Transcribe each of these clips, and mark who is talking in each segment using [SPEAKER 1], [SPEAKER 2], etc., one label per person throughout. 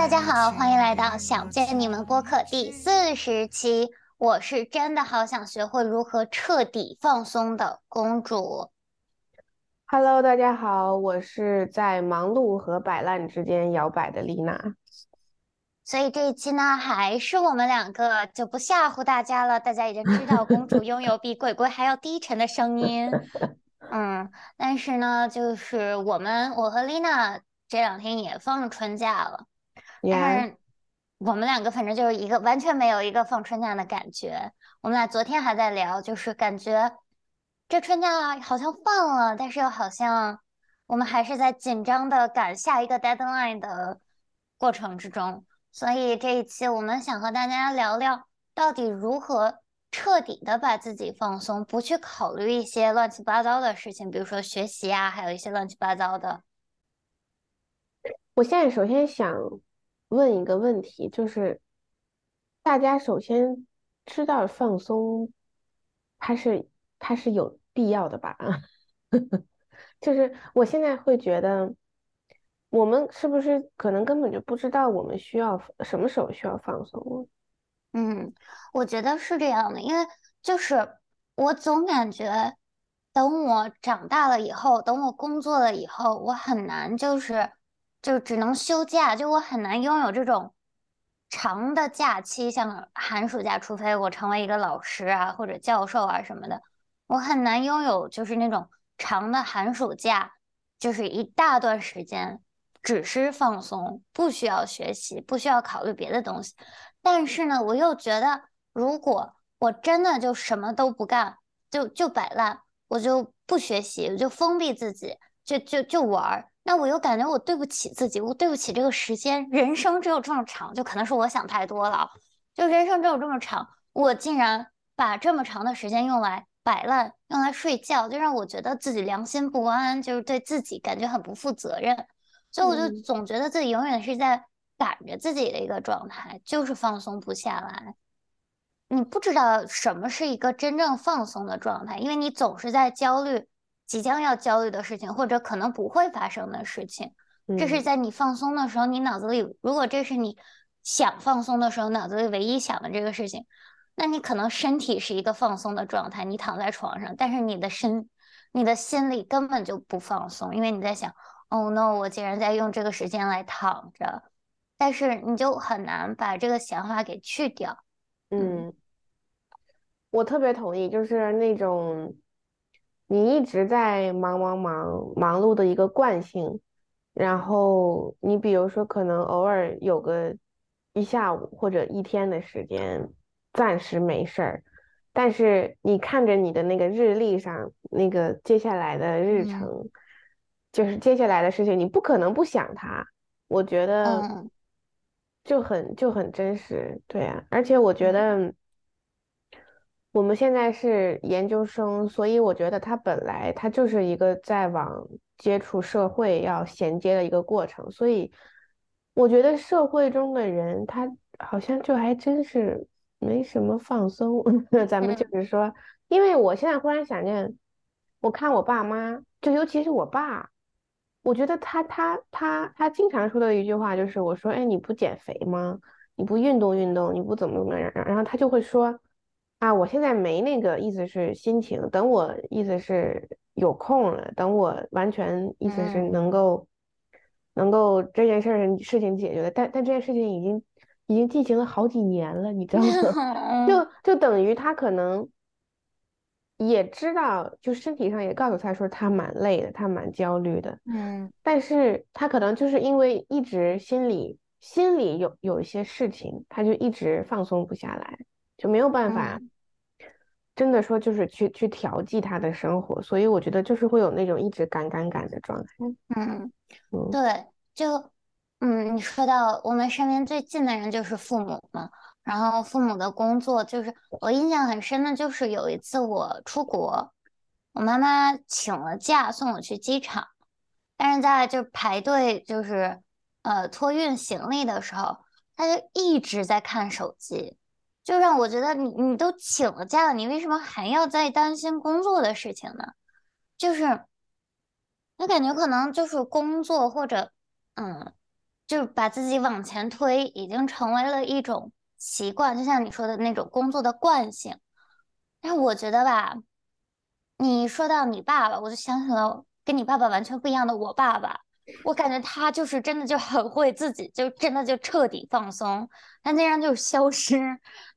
[SPEAKER 1] 大家好，欢迎来到想见你们播客第四十期。我是真的好想学会如何彻底放松的公主。
[SPEAKER 2] Hello，大家好，我是在忙碌和摆烂之间摇摆的丽娜。
[SPEAKER 1] 所以这一期呢，还是我们两个，就不吓唬大家了。大家已经知道，公主拥有比鬼鬼还要低沉的声音。嗯，但是呢，就是我们，我和丽娜这两天也放春假了。但是我们两个反正就是一个完全没有一个放春假的感觉。我们俩昨天还在聊，就是感觉这春假好像放了，但是又好像我们还是在紧张的赶下一个 deadline 的过程之中。所以这一期我们想和大家聊聊，到底如何彻底的把自己放松，不去考虑一些乱七八糟的事情，比如说学习啊，还有一些乱七八糟的。
[SPEAKER 2] 我现在首先想。问一个问题，就是大家首先知道放松，它是它是有必要的吧？就是我现在会觉得，我们是不是可能根本就不知道我们需要什么时候需要放松？
[SPEAKER 1] 嗯，我觉得是这样的，因为就是我总感觉，等我长大了以后，等我工作了以后，我很难就是。就只能休假，就我很难拥有这种长的假期，像寒暑假，除非我成为一个老师啊或者教授啊什么的，我很难拥有就是那种长的寒暑假，就是一大段时间只是放松，不需要学习，不需要考虑别的东西。但是呢，我又觉得，如果我真的就什么都不干，就就摆烂，我就不学习，我就封闭自己，就就就玩儿。那我又感觉我对不起自己，我对不起这个时间。人生只有这么长，就可能是我想太多了。就人生只有这么长，我竟然把这么长的时间用来摆烂，用来睡觉，就让我觉得自己良心不安，就是对自己感觉很不负责任。所以我就总觉得自己永远是在赶着自己的一个状态，就是放松不下来。你不知道什么是一个真正放松的状态，因为你总是在焦虑。即将要焦虑的事情，或者可能不会发生的事情，这是在你放松的时候，你脑子里如果这是你想放松的时候，脑子里唯一想的这个事情，那你可能身体是一个放松的状态，你躺在床上，但是你的身、你的心里根本就不放松，因为你在想，Oh no，我竟然在用这个时间来躺着，但是你就很难把这个想法给去掉。
[SPEAKER 2] 嗯，我特别同意，就是那种。你一直在忙忙忙忙碌的一个惯性，然后你比如说可能偶尔有个一下午或者一天的时间暂时没事儿，但是你看着你的那个日历上那个接下来的日程，就是接下来的事情，你不可能不想它。我觉得就很就很真实，对啊，而且我觉得。我们现在是研究生，所以我觉得他本来他就是一个在往接触社会要衔接的一个过程，所以我觉得社会中的人他好像就还真是没什么放松。咱们就是说，因为我现在忽然想念，我看我爸妈，就尤其是我爸，我觉得他他他他经常说的一句话就是，我说，哎，你不减肥吗？你不运动运动？你不怎么怎么样？然后他就会说。啊，我现在没那个意思是心情，等我意思是有空了，等我完全意思是能够能够这件事儿事情解决了，但但这件事情已经已经进行了好几年了，你知道吗？就就等于他可能也知道，就身体上也告诉他说他蛮累的，他蛮焦虑的，
[SPEAKER 1] 嗯，
[SPEAKER 2] 但是他可能就是因为一直心里心里有有一些事情，他就一直放松不下来。就没有办法，真的说就是去去调剂他的生活，所以我觉得就是会有那种一直赶赶赶的状态。
[SPEAKER 1] 嗯，对，就嗯，你说到我们身边最近的人就是父母嘛，然后父母的工作就是我印象很深的就是有一次我出国，我妈妈请了假送我去机场，但是在就排队就是呃托运行李的时候，她就一直在看手机。就让我觉得你你都请了假了，你为什么还要再担心工作的事情呢？就是我感觉可能就是工作或者嗯，就是把自己往前推，已经成为了一种习惯，就像你说的那种工作的惯性。但我觉得吧，你说到你爸爸，我就想起了跟你爸爸完全不一样的我爸爸。我感觉他就是真的就很会自己，就真的就彻底放松，他竟然就消失，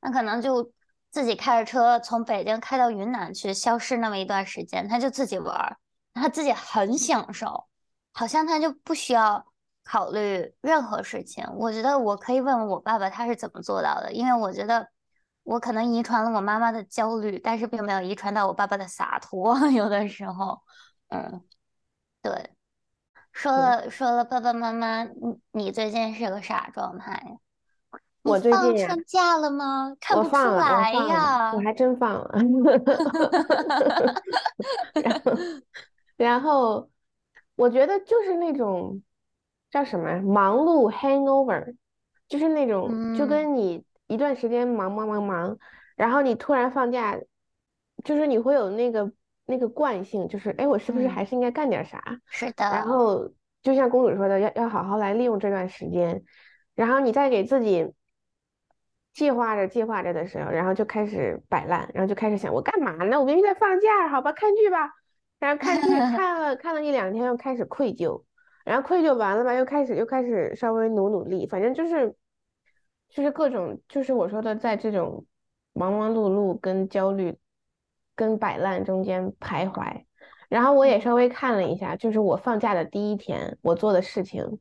[SPEAKER 1] 那可能就自己开着车从北京开到云南去，消失那么一段时间，他就自己玩儿，他自己很享受，好像他就不需要考虑任何事情。我觉得我可以问问我爸爸他是怎么做到的，因为我觉得我可能遗传了我妈妈的焦虑，但是并没有遗传到我爸爸的洒脱，有的时候，嗯，对。说了说了，爸爸妈妈，你你最近是个啥状态呀？
[SPEAKER 2] 我最近呀，
[SPEAKER 1] 放假了吗？看不出来，呀
[SPEAKER 2] 我。还真放了。然后，然后我觉得就是那种叫什么呀忙碌 hangover，就是那种就
[SPEAKER 1] 嗯
[SPEAKER 2] 跟你一段时间忙忙忙忙，然后你突然放假，就是你会有那个那个惯性，就是哎，我是不是
[SPEAKER 1] 嗯，
[SPEAKER 2] 还是应该干点啥？
[SPEAKER 1] 是的，
[SPEAKER 2] 然后就像公主说的，要要好好来利用这段时间，然后你再给自己计划着计划着的时候，然后就开始摆烂，然后就开始想我干嘛呢？我明明在放假，好吧，看剧吧。然后看剧 看了看了一两天，又开始愧疚，然后愧疚完了吧，又开始又开始稍微努努力，反正就是就是各种就是我说的，在这种忙忙碌碌跟焦虑跟摆烂中间徘徊。然后我也稍微看了一下，就是我放假的第一天我做的事情，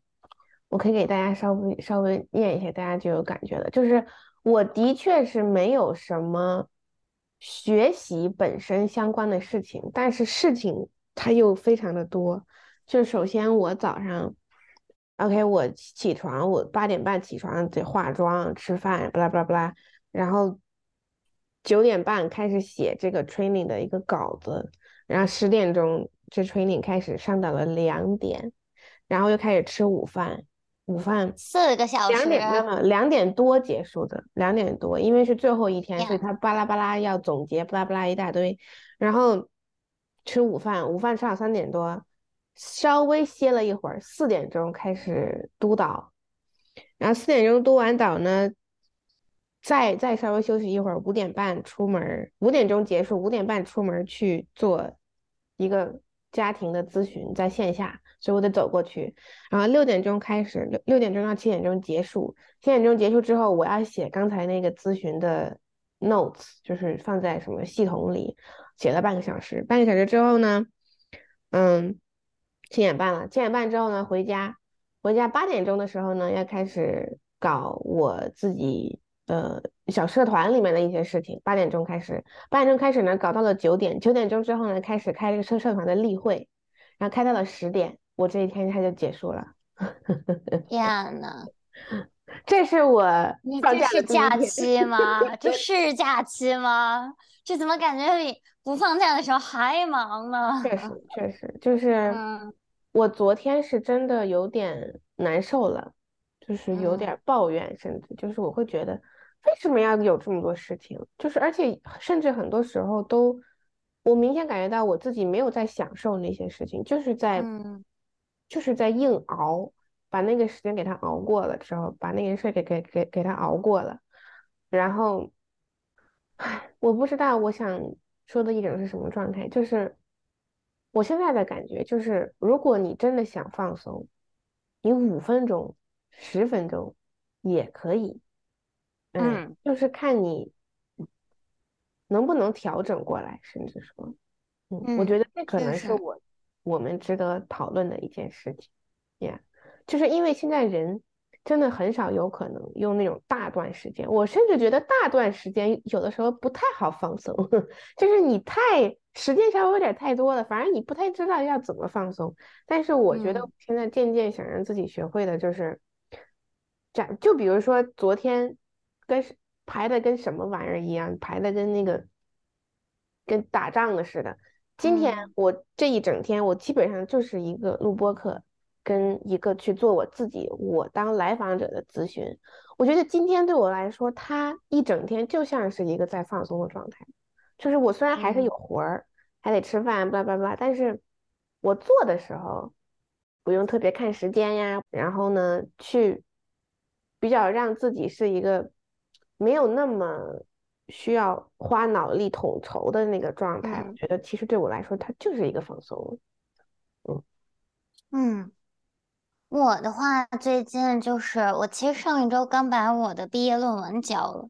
[SPEAKER 2] 我可以给大家稍微稍微念一下，大家就有感觉了。就是我的确是没有什么学习本身相关的事情，但是事情它又非常的多。就首先我早上，OK，我起床，我八点半起床得化妆、吃饭，巴拉巴拉巴拉，然后九点半开始写这个 training 的一个稿子。然后十点钟这 training 开始上到了两点，然后又开始吃午饭，午饭
[SPEAKER 1] 四个小时，
[SPEAKER 2] 两点没有两点多结束的，两点多，因为是最后一天，所以，他巴拉巴拉要总结，巴拉巴拉一大堆，然后吃午饭，午饭吃到三点多，稍微歇了一会儿，四点钟开始督导，然后四点钟督完导呢，再再稍微休息一会儿，五点半出门儿，五点钟结束，五点半出门去做一个家庭的咨询，在线下，所以我得走过去。然后六点钟开始，六六点钟到七点钟结束。七点钟结束之后，我要写刚才那个咨询的 notes，就是放在什么系统里，写了半个小时。半个小时之后呢，嗯，七点半了。七点半之后呢，回家。回家八点钟的时候呢，要开始搞我自己呃小社团里面的一些事情。八点钟开始，八点钟开始呢，搞到了九点。九点钟之后呢，开始开这个社社团的例会，然后开到了十点，我这一天它就结束了。
[SPEAKER 1] 天呐，
[SPEAKER 2] 这是我
[SPEAKER 1] 你
[SPEAKER 2] 放假
[SPEAKER 1] 这是假。期吗？这 是假期吗？这怎么感觉比不放假的时候还忙呢？
[SPEAKER 2] 确实，确实，就是
[SPEAKER 1] 嗯
[SPEAKER 2] 我昨天是真的有点难受了，就是有点抱怨，甚至就是我会觉得为什么要有这么多事情？就是而且甚至很多时候都，我明显感觉到我自己没有在享受那些事情，就是在
[SPEAKER 1] 嗯
[SPEAKER 2] 就是在硬熬，把那个时间给他熬过了之后，把那件事给给给给他熬过了，然后。唉，我不知道我想说的一种是什么状态，就是我现在的感觉就是，如果你真的想放松，你五分钟、十分钟也可以，嗯，
[SPEAKER 1] 嗯，
[SPEAKER 2] 就是看你能不能调整过来，甚至说，嗯，我觉
[SPEAKER 1] 嗯，
[SPEAKER 2] 得这可，能是我我们值得讨论的一件事情，yeah，就是因为现在人真的很少有可能用那种大段时间，我甚至觉得大段时间有的时候不太好放松，就是你太时间稍微有点太多了，反而你不太知道要怎么放松。但是我觉得现在渐渐想让自己学会的就是这样，就比如说昨天跟是排的跟什么玩意儿一样，排的跟那个跟打仗的似的。今天
[SPEAKER 1] 嗯
[SPEAKER 2] 我这一整天，我基本上就是一个录播课，跟一个去做我自己我当来访者的咨询。我觉得今天对我来说，他一整天就像是一个在放松的状态。就是我虽然还是
[SPEAKER 1] 嗯
[SPEAKER 2] 有活儿，还得吃饭，巴拉巴拉，但是我做的时候，不用特别看时间呀，然后呢，去比较让自己是一个没有那么需要花脑力统筹的那个状态。我觉得其实对我来说，它就是一个放松。
[SPEAKER 1] 嗯嗯，我的话最近就是我其实上一周刚把我的毕业论文交了，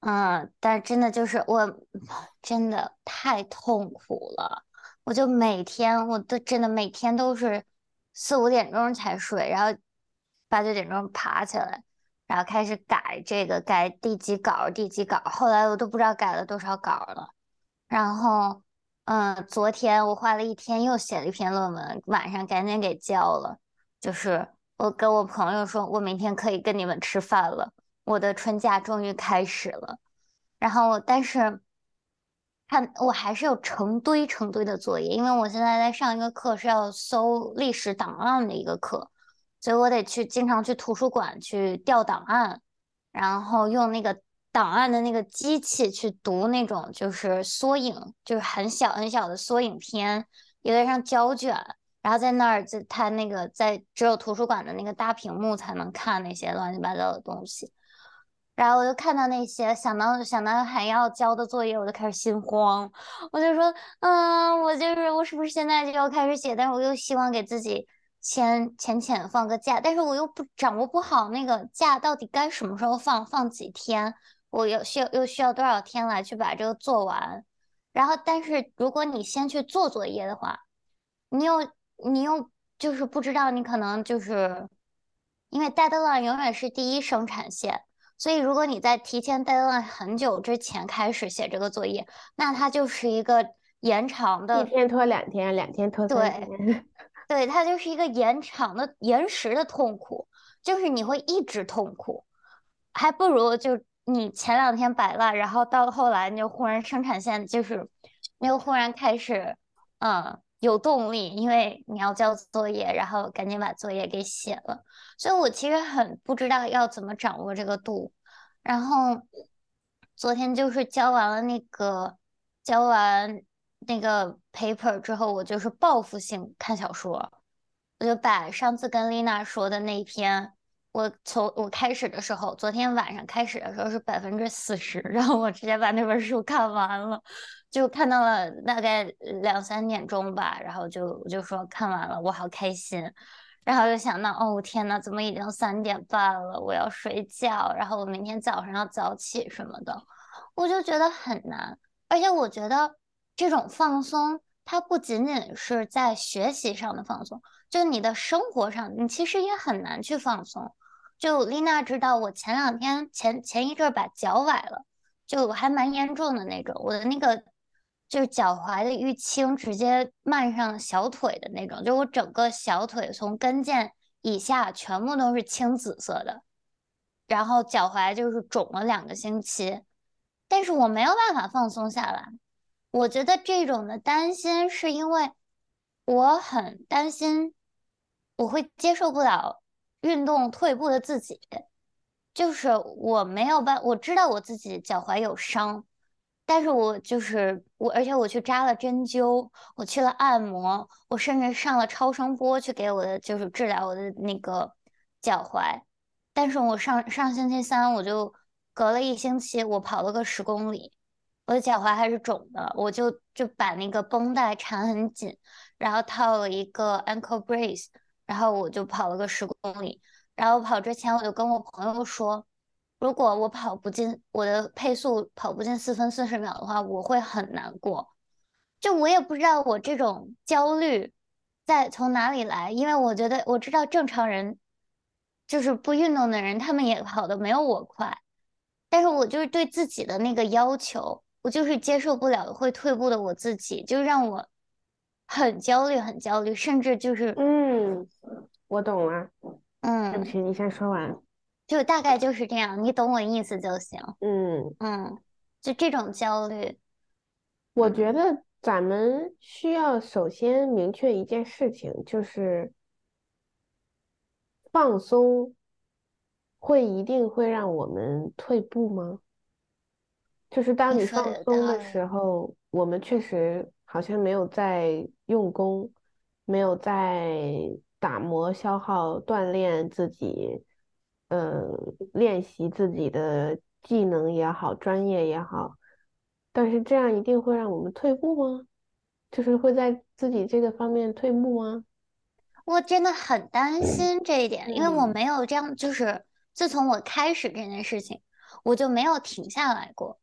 [SPEAKER 1] 嗯，但真的就是我 真的太痛苦了，我就每天我都真的每天都是。四五点钟才睡，然后八九点钟爬起来，然后开始改这个改第几稿第几稿，后来我都不知道改了多少稿了。然后，嗯，昨天我花了一天又写了一篇论文，晚上赶紧给交了。就是我跟我朋友说，我明天可以跟你们吃饭了，我的春假终于开始了。然后，但是。看，我还是有成堆成堆的作业，因为我现在在上一个课是要搜历史档案的一个课，所以我得去经常去图书馆去调档案，然后用那个档案的那个机器去读那种就是缩影，就是很小很小的缩影片，有点像胶卷，然后在那儿在它那个在只有图书馆的那个大屏幕才能看那些乱七八糟的东西。然后我就看到那些想到想到还要交的作业，我就开始心慌。我就说，嗯，我就是我是不是现在就要开始写？但是我又希望给自己浅浅浅放个假，但是我又不掌握不好那个假到底该什么时候放，放几天，我又需要又需要多少天来去把这个做完。然后，但是如果你先去做作业的话，你又你又就是不知道，你可能就是因为 deadline 永远是第一生产线。所以，如果你在提前 deadline 很久之前开始写这个作业，那它就是一个延长的，
[SPEAKER 2] 一天拖两天，两天拖三天。
[SPEAKER 1] 对，对，它就是一个延长的、延时的痛苦，就是你会一直痛苦，还不如就你前两天摆烂，然后到后来你就忽然生产线就是你又忽然开始，嗯。有动力，因为你要交作业，然后赶紧把作业给写了。所以我其实很不知道要怎么掌握这个度。然后昨天就是交完了那个交完那个 paper 之后，我就是报复性看小说，我就把上次跟丽娜说的那一篇，我从我开始的时候，昨天晚上开始的时候是百分之四十，然后我直接把那本书看完了。就看到了大概两三点钟吧，然后就我就说看完了，我好开心，然后就想到哦天呐，怎么已经三点半了，我要睡觉，然后我明天早上要早起什么的，我就觉得很难，而且我觉得这种放松，它不仅仅是在学习上的放松，就你的生活上，你其实也很难去放松。就丽娜知道，我前两天前前一阵把脚崴了，就还蛮严重的那种，我的那个。就是脚踝的淤青直接漫上小腿的那种，就我整个小腿从跟腱以下全部都是青紫色的，然后脚踝就是肿了两个星期，但是我没有办法放松下来。我觉得这种的担心是因为我很担心我会接受不了运动退步的自己，就是我没有办，我知道我自己脚踝有伤。但是我就是我，而且我去扎了针灸，我去了按摩，我甚至上了超声波去给我的就是治疗我的那个脚踝。但是我上上星期三我就隔了一星期，我跑了个十公里，我的脚踝还是肿的，我就就把那个绷带缠很紧，然后套了一个 ankle brace，然后我就跑了个十公里。然后跑之前我就跟我朋友说。如果我跑不进我的配速跑不进四分四十秒的话，我会很难过。就我也不知道我这种焦虑在从哪里来，因为我觉得我知道正常人就是不运动的人，他们也跑的没有我快。但是我就是对自己的那个要求，我就是接受不了会退步的我自己，就让我很焦虑，很焦虑，甚至就是
[SPEAKER 2] 嗯，我懂了，嗯，对不起，你先说完。
[SPEAKER 1] 就大概就是这样，你懂我意思就行。
[SPEAKER 2] 嗯
[SPEAKER 1] 嗯，就这种焦虑，
[SPEAKER 2] 我觉得咱们需要首先明确一件事情，就是放松会一定会让我们退步吗？就是当你放松的时候，我们确实好像没有在用功，没有在打磨、消耗、锻炼自己，呃，练习自己的技能也好，专业也好。但是这样一定会让我们退步吗？就是会在自己这个方面退步吗？
[SPEAKER 1] 我真的很担心这一点，因为我
[SPEAKER 2] 嗯
[SPEAKER 1] 没有这样，就是自从我开始这件事情，我就没有停下来过，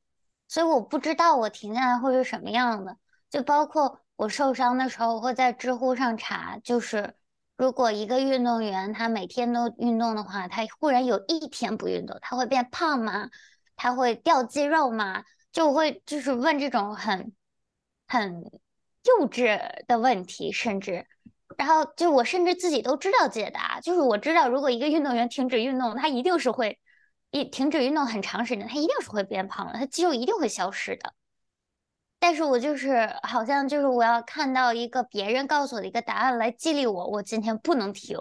[SPEAKER 1] 所以我不知道我停下来会是什么样的。就包括我受伤的时候，我会在知乎上查，就是如果一个运动员他每天都运动的话，他忽然有一天不运动，他会变胖吗？他会掉肌肉吗？就会就是问这种很很幼稚的问题，甚至。然后就我甚至自己都知道解答，就是我知道如果一个运动员停止运动，他一定是会一停止运动很长时间，他一定是会变胖的，他肌肉一定会消失的。但是我就是好像就是我要看到一个别人告诉我的一个答案来激励我，我今天不能停。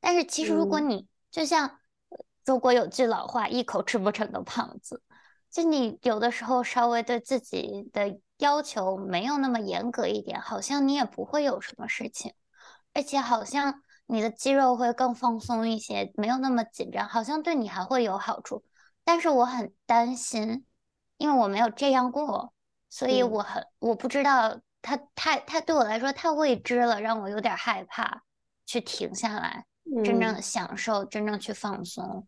[SPEAKER 1] 但是其实如果
[SPEAKER 2] 嗯
[SPEAKER 1] 你就像中国有句老话，一口吃不成的胖子，就你有的时候稍微对自己的要求没有那么严格一点，好像你也不会有什么事情。而且好像你的肌肉会更放松一些，没有那么紧张，好像对你还会有好处。但是我很担心，因为我没有这样过，所以
[SPEAKER 2] 嗯
[SPEAKER 1] 我很我不知道它太太对我来说太未知了，让我有点害怕去停下来，真正
[SPEAKER 2] 嗯，
[SPEAKER 1] 享受，真正去放松。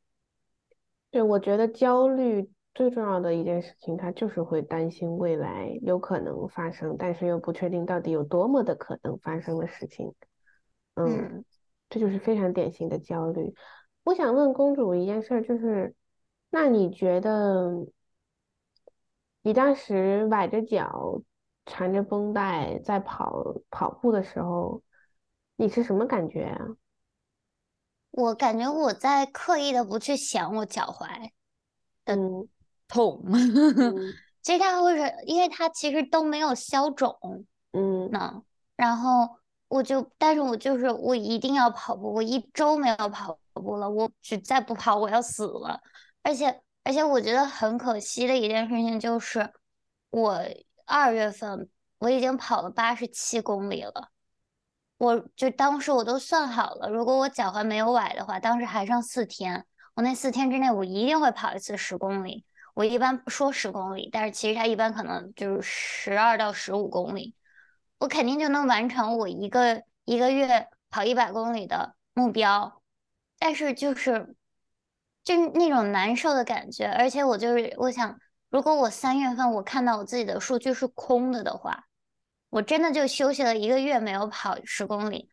[SPEAKER 2] 对，我觉得焦虑最重要的一件事情，它就是会担心未来有可能发生，但是又不确定到底有多么的可能发生的事情。嗯，
[SPEAKER 1] 嗯
[SPEAKER 2] 这就是非常典型的焦虑。我想问公主一件事儿，就是，那你觉得你当时崴着脚，缠着绷带在跑跑步的时候，你是什么感觉啊？
[SPEAKER 1] 我感觉我在刻意的不去想我脚踝
[SPEAKER 2] 嗯
[SPEAKER 1] 痛，
[SPEAKER 2] 嗯
[SPEAKER 1] 其实它会是因为它其实都没有消肿。
[SPEAKER 2] 嗯
[SPEAKER 1] 那，然后我就，但是我就是我一定要跑步，我一周没有跑步了，我只再不跑我要死了。而且而且我觉得很可惜的一件事情就是，我二月份我已经跑了八十七公里了，我就当时我都算好了，如果我脚踝没有崴的话，当时还剩四天，我那四天之内我一定会跑一次十公里。我一般不说十公里，但是其实它一般可能就是十二到十五公里。我肯定就能完成我一个一个月跑一百公里的目标，但是就是就是那种难受的感觉，而且我就是我想，如果我三月份我看到我自己的数据是空的的话，我真的就休息了一个月没有跑十公里，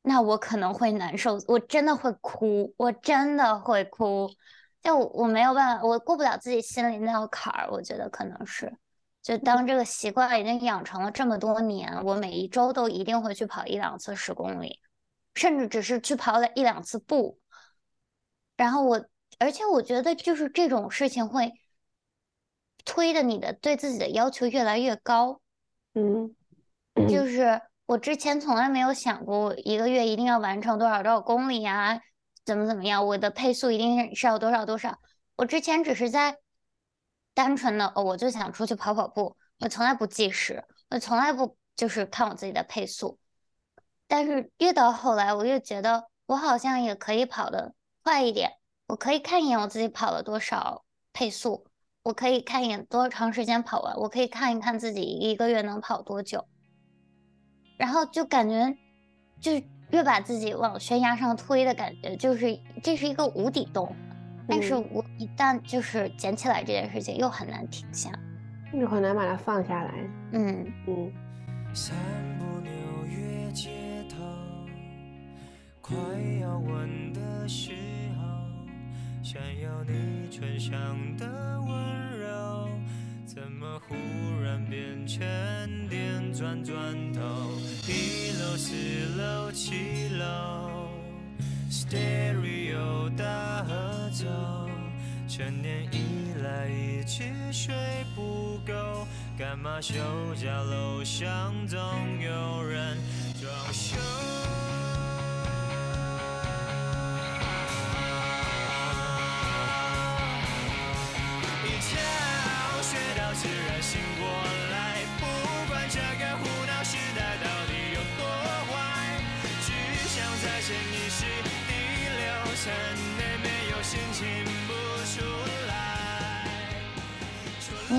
[SPEAKER 1] 那我可能会难受，我真的会哭，我真的会哭，就我没有办法，我过不了自己心里那道坎儿，我觉得可能是。就当这个习惯已经养成了这么多年，我每一周都一定会去跑一两次十公里，甚至只是去跑了一两次步。然后我，而且我觉得就是这种事情会推的你的对自己的要求越来越高。
[SPEAKER 2] 嗯
[SPEAKER 1] 就是我之前从来没有想过，我一个月一定要完成多少多少公里啊，怎么怎么样，我的配速一定是要多少多少。我之前只是在单纯的，哦，我就想出去跑跑步，我从来不计时，我从来不就是看我自己的配速。但是越到后来，我越觉得我好像也可以跑得快一点，我可以看一眼我自己跑了多少配速，我可以看一眼多长时间跑完，我可以看一看自己一个月能跑多久。然后就感觉，就越把自己往悬崖上推的感觉，就是这是一个无底洞。但是
[SPEAKER 2] 嗯，
[SPEAKER 1] 我一旦就是捡起来这件事情，又很难停下。
[SPEAKER 2] 又很难把它放下来。
[SPEAKER 1] 嗯，
[SPEAKER 2] 嗯
[SPEAKER 3] 散步纽约街头，快要吻的时候，想要你唇上的温柔，怎么忽然变成电转转头？一楼、四楼、七楼，Stereo 大合走，成年以来一起睡不够，干嘛休假楼上总有人装修？一觉睡到自然醒过来，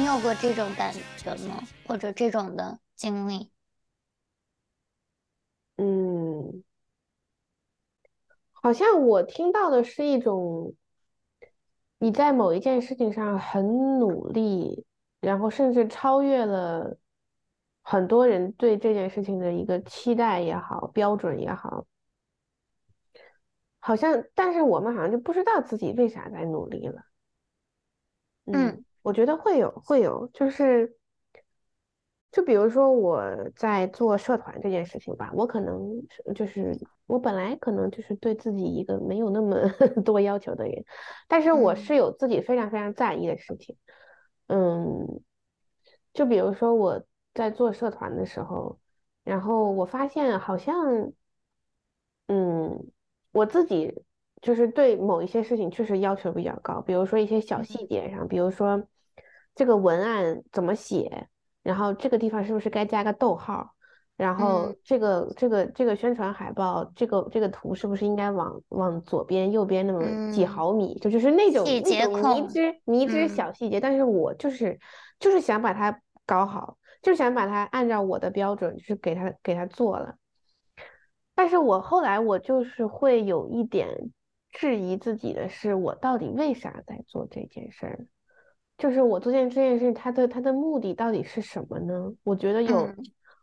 [SPEAKER 3] 有
[SPEAKER 1] 过这种感觉吗？或者这种的经历？
[SPEAKER 2] 嗯，好像我听到的是一种你在某一件事情上很努力，然后甚至超越了很多人对这件事情的一个期待也好，标准也好，好像，但是我们好像就不知道自己为啥在努力了。
[SPEAKER 1] 嗯，
[SPEAKER 2] 我觉得会有，会有，就是。就比如说我在做社团这件事情吧，我可能就是我本来可能就是对自己一个没有那么 多要求的人，但是我是有自己非常非常在意的事情，嗯，就比如说我在做社团的时候，然后我发现好像，嗯，我自己就是对某一些事情确实要求比较高，比如说一些小细节上，比如说这个文案怎么写。然后这个地方是不是该加个逗号？然后这个这个这个宣传海报，这个这个图是不是应该往往左边右边那么几毫米？就就是那种那种迷之迷之小细节。但是我就是就是想把它搞好，就想把它按照我的标准，就是给它给它做了。但是我后来我就是会有一点质疑自己的是，我到底为啥在做这件事儿？就是我做件这件事，它的它的目的到底是什么呢？我觉得有，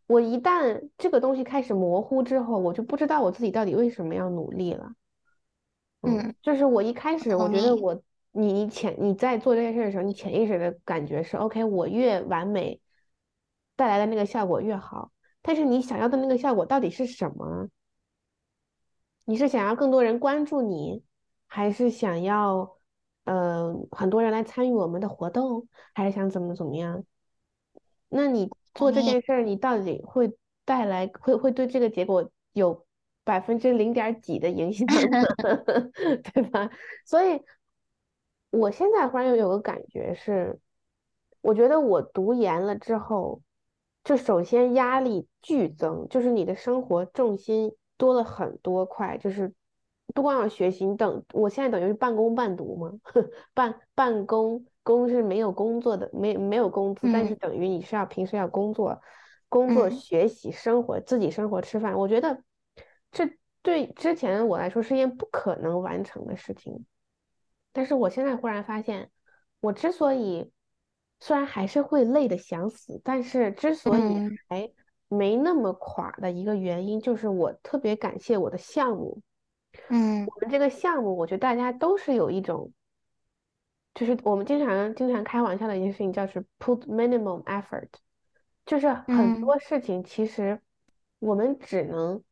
[SPEAKER 2] 我一旦这个东西开始模糊之后，我就不知道我自己到底为什么要努力了。
[SPEAKER 1] 嗯，
[SPEAKER 2] 就是我一开始我觉得我你潜你在做这件事的时候，你潜意识的感觉是 OK，我越完美带来的那个效果越好。但是你想要的那个效果到底是什么？你是想要更多人关注你，还是想要？呃，很多人来参与我们的活动，还是想怎么怎么样？那你做这件事儿，你到底会带来会会对这个结果有百分之零点几的影响，对吧？所以，我现在忽然又有个感觉是，我觉得我读研了之后，就首先压力剧增，就是你的生活重心多了很多块，就是。不光要学习，你等我现在等于是半工半读嘛，半半工工是没有工作的，没没有工资，但是等于你是要平时要工作，工作学习生活自己生活吃饭，我觉得这对之前我来说是一件不可能完成的事情，但是我现在忽然发现，我之所以虽然还是会累的想死，但是之所以还没那么垮的一个原因，就是我特别感谢我的项目。
[SPEAKER 1] 嗯，
[SPEAKER 2] 我们这个项目，我觉得大家都是有一种，就是我们经常经常开玩笑的一件事情，叫是 put minimum effort，就是很多事情其实我们只能，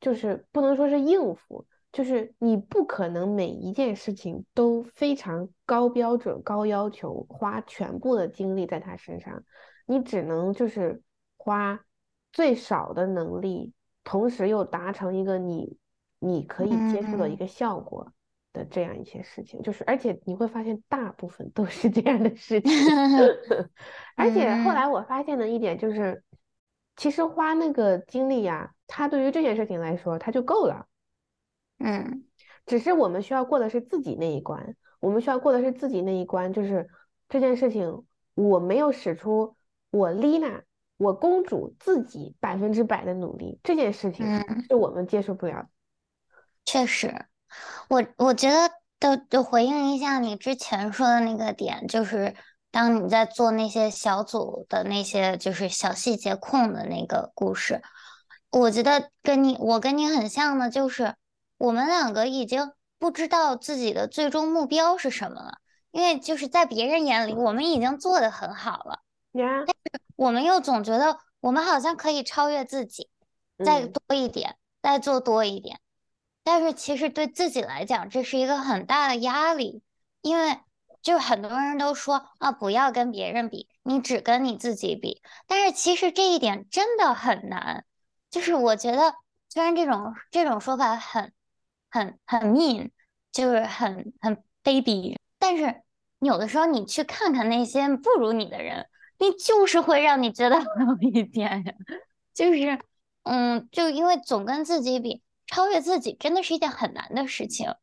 [SPEAKER 2] 就是不能说是应付，就是你不可能每一件事情都非常高标准、高要求，花全部的精力在他身上，你只能就是花最少的能力，同时又达成一个你。你可以接触到一个效果的这样一些事情，就是而且你会发现大部分都是这样的事情，而且后来我发现的一点就是，其实花那个精力呀，它对于这件事情来说，它就够了。
[SPEAKER 1] 嗯，
[SPEAKER 2] 只是我们需要过的是自己那一关，我们需要过的是自己那一关，就是这件事情我没有使出我丽娜，我公主自己百分之百的努力，这件事情是我们接受不了。
[SPEAKER 1] 确实，我我觉得的就回应一下你之前说的那个点，就是当你在做那些小组的那些就是小细节控的那个故事，我觉得跟你我跟你很像的，就是我们两个已经不知道自己的最终目标是什么了，因为就是在别人眼里我们已经做的很好了，但是我们又总觉得我们好像可以超越自己，再多一点，再做多一点。但是其实对自己来讲，这是一个很大的压力，因为就很多人都说啊，不要跟别人比，你只跟你自己比。但是其实这一点真的很难。就是我觉得，虽然这种这种说法很很很 mean，就是很很卑鄙，但是有的时候你去看看那些不如你的人，你就是会让你觉得很 有一点，就是嗯，就因为总跟自己比。超越自己真的是一件很难的事情，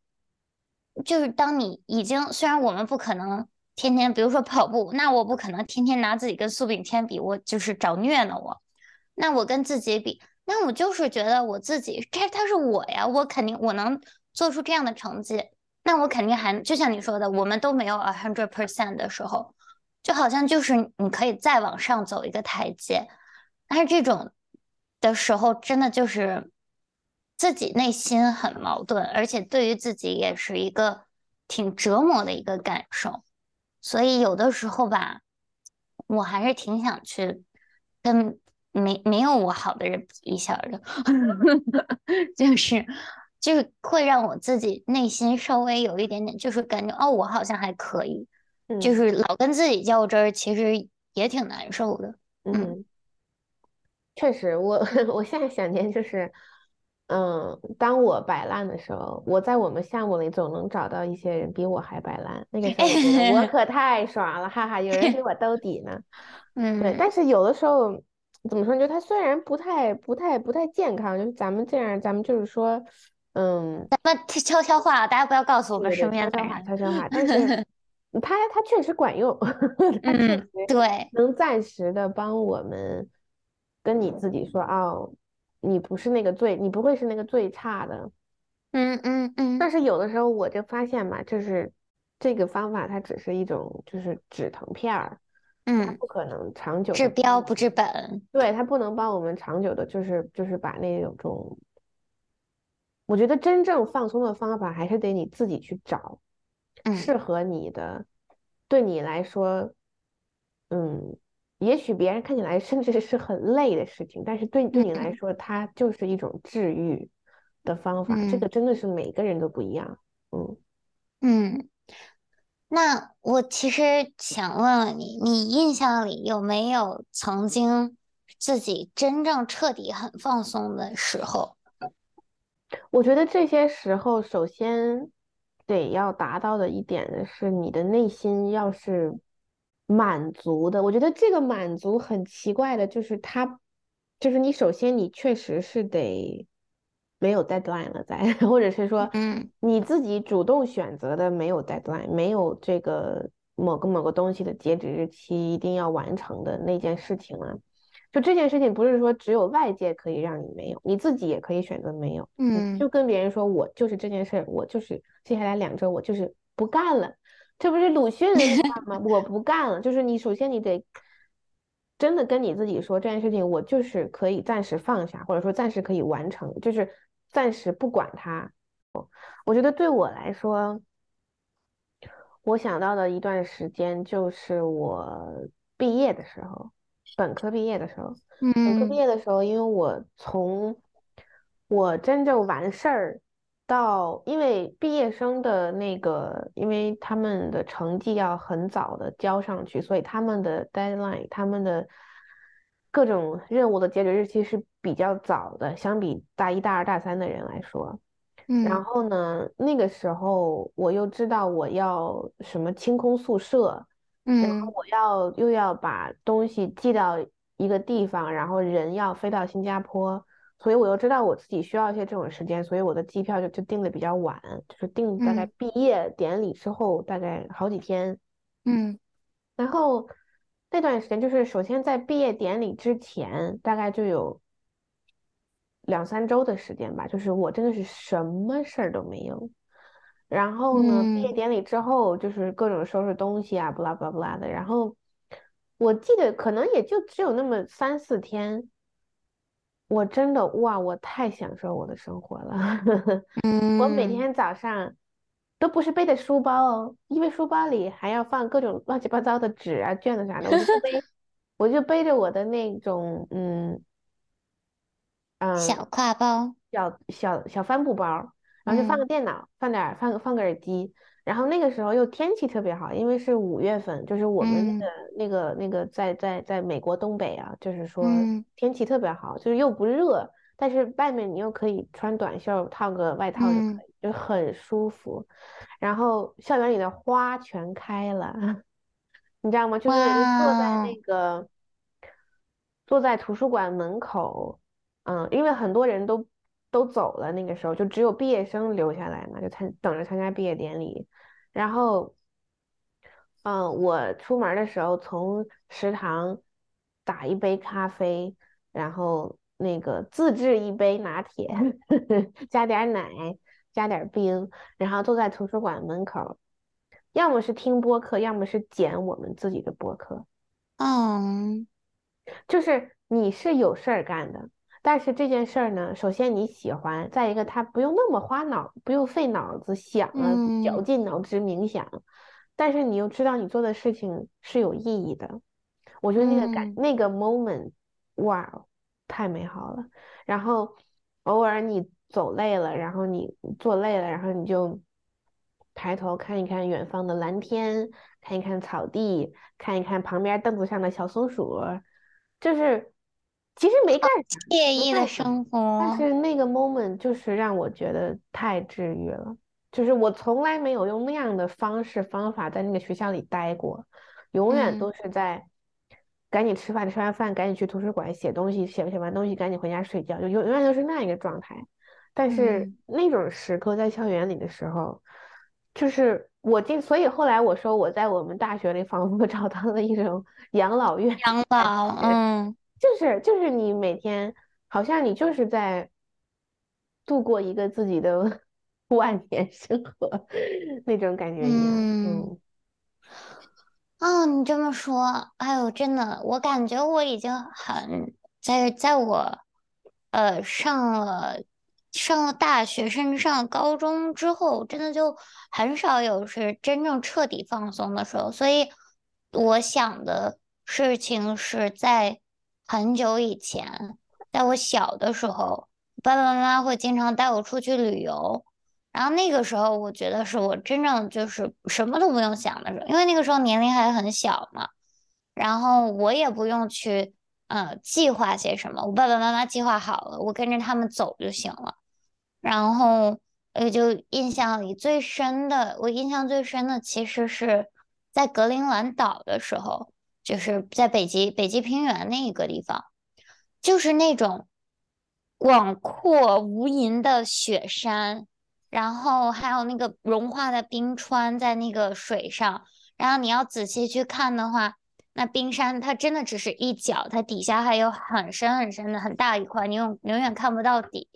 [SPEAKER 1] 就是当你已经虽然我们不可能天天，比如说跑步，那我不可能天天拿自己跟苏炳添比，我就是找虐呢我。那我跟自己比，那我就是觉得我自己，这他是我呀，我肯定我能做出这样的成绩，那我肯定还就像你说的，我们都没有 a hundred percent 的时候，就好像就是你可以再往上走一个台阶，但是这种的时候，真的就是自己内心很矛盾，而且对于自己也是一个挺折磨的一个感受，所以有的时候吧，我还是挺想去跟。没没有我好的人比一下的，就是就是会让我自己内心稍微有一点点，就是感觉哦，我好像还可以，就是老跟自己较真儿，其实也挺难受的。
[SPEAKER 2] 嗯，确实，我 我现在想见就是，嗯，当我摆烂的时候，我在我们项目里总能找到一些人比我还摆烂，那个时候我 可太爽了，哈哈，有人给我兜底呢。
[SPEAKER 1] 嗯，
[SPEAKER 2] 对，但是有的时候。怎么说？就他虽然不太、不太、不太健康，就是咱们这样，咱们就是说，嗯，
[SPEAKER 1] 咱们悄悄话，大家不要告诉我们身边
[SPEAKER 2] 的话，悄悄话。但是 他他确实管用，它确实
[SPEAKER 1] 对，
[SPEAKER 2] 能暂时的帮我们跟你自己说，哦，你不是那个最，你不会是那个最差的，
[SPEAKER 1] 嗯嗯嗯。
[SPEAKER 2] 但是有的时候我就发现嘛，就是这个方法它只是一种，就是止疼片儿。
[SPEAKER 1] 嗯，它
[SPEAKER 2] 不可能长久
[SPEAKER 1] 治标不治本，
[SPEAKER 2] 对它不能帮我们长久的，就是就是把那种，我觉得真正放松的方法还是得你自己去找，适合你的，对你来说，嗯，也许别人看起来甚至是很累的事情，但是对对你来说，它就是一种治愈的方法，这个真的是每个人都不一样，
[SPEAKER 1] 嗯嗯。那我其实想问问你，你印象里有没有曾经自己真正彻底很放松的时候？
[SPEAKER 2] 我觉得这些时候，首先得要达到的一点的是，你的内心要是满足的。我觉得这个满足很奇怪的，就是他，就是你首先你确实是得。没有 deadline 了，在，或者是说，
[SPEAKER 1] 嗯，
[SPEAKER 2] 你自己主动选择的没有 deadline，没有这个某个某个东西的截止日期一定要完成的那件事情啊，就这件事情不是说只有外界可以让你没有，你自己也可以选择没有，
[SPEAKER 1] 嗯，
[SPEAKER 2] 就跟别人说我就是这件事，我就是接下来两周我就是不干了，这不是鲁迅的话吗？我不干了，就是你首先你得真的跟你自己说这件事情，我就是可以暂时放下，或者说暂时可以完成，就是。暂时不管它，我觉得对我来说，我想到的一段时间就是我毕业的时候，本科毕业的时候，本科毕业的时候，因为我从我真正完事儿到，因为毕业生的那个，因为他们的成绩要很早的交上去，所以他们的 deadline，他们的。各种任务的截止日期是比较早的，相比大一、大二、大三的人来说。
[SPEAKER 1] 嗯，
[SPEAKER 2] 然后呢，那个时候我又知道我要什么清空宿舍，
[SPEAKER 1] 嗯，
[SPEAKER 2] 然后我要又要把东西寄到一个地方，然后人要飞到新加坡，所以我又知道我自己需要一些这种时间，所以我的机票就就订的比较晚，就是订大概毕业典礼之后大概好几天。
[SPEAKER 1] 嗯，
[SPEAKER 2] 然后。那段时间就是，首先在毕业典礼之前，大概就有两三周的时间吧，就是我真的是什么事儿都没有。然后呢，毕业典礼之后就是各种收拾东西啊，不拉不拉不拉的。然后我记得可能也就只有那么三四天，我真的哇，我太享受我的生活了。我每天早上。都不是背的书包哦，因为书包里还要放各种乱七八糟的纸啊、卷子啥的，我就背，我就背着我的那种嗯
[SPEAKER 1] 嗯小挎包、
[SPEAKER 2] 小小小帆布包，然后就放个电脑，放点放个放个耳机，然后那个时候又天气特别好，因为是五月份，就是我们那个那个那个在在在美国东北啊，就是说天气特别好，就是又不热，但是外面你又可以穿短袖套个外套就可以。就很舒服，然后校园里的花全开了，你知道吗？就是坐在那个坐在图书馆门口，嗯，因为很多人都都走了，那个时候就只有毕业生留下来嘛，就参等着参加毕业典礼。然后，嗯，我出门的时候从食堂打一杯咖啡，然后那个自制一杯拿铁，呵 呵加点奶，加点冰，然后坐在图书馆门口，要么是听播客，要么是剪我们自己的播客。
[SPEAKER 1] 嗯，
[SPEAKER 2] 就是你是有事儿干的。但是这件事儿呢，首先你喜欢，再一个他不用那么花脑，不用费脑子想啊，绞尽脑汁冥想。但是你又知道你做的事情是有意义的，我觉得那个感那个 moment，哇，太美好了。然后偶尔你走累了，然后你坐累了，然后你就抬头看一看远方的蓝天，看一看草地，看一看旁边凳子上的小松鼠，就是。其实没干啥，
[SPEAKER 1] 惬意的生活。
[SPEAKER 2] 但是那个 moment 就是让我觉得太治愈了，就是我从来没有用那样的方式方法在那个学校里待过，永远都是在赶紧吃饭，吃完饭赶紧去图书馆写东西，写写完东西赶紧回家睡觉，就永永远都是那样一个状态。但是那种时刻在校园里的时候，就是我进，所以后来我说我在我们大学里仿佛 找到了一种养老院，
[SPEAKER 1] 养老，嗯。
[SPEAKER 2] 就是就是你每天好像你就是在度过一个自己的 万年生活那种感觉一样。嗯，
[SPEAKER 1] 哦，你这么说，哎呦，真的，我感觉我已经很在在我呃上了上了大学，甚至上了高中之后，真的就很少有是真正彻底放松的时候。所以我想的事情是在。很久以前，在我小的时候，爸爸妈妈会经常带我出去旅游。然后那个时候，我觉得是我真正就是什么都不用想的时候，因为那个时候年龄还很小嘛。然后我也不用去呃计划些什么，我爸爸妈妈计划好了，我跟着他们走就行了。然后呃，就印象里最深的，我印象最深的其实是在格陵兰岛的时候。就是在北极北极平原那一个地方，就是那种广阔无垠的雪山，然后还有那个融化的冰川在那个水上，然后你要仔细去看的话，那冰山它真的只是一角，它底下还有很深很深的很大一块，你永永远看不到底。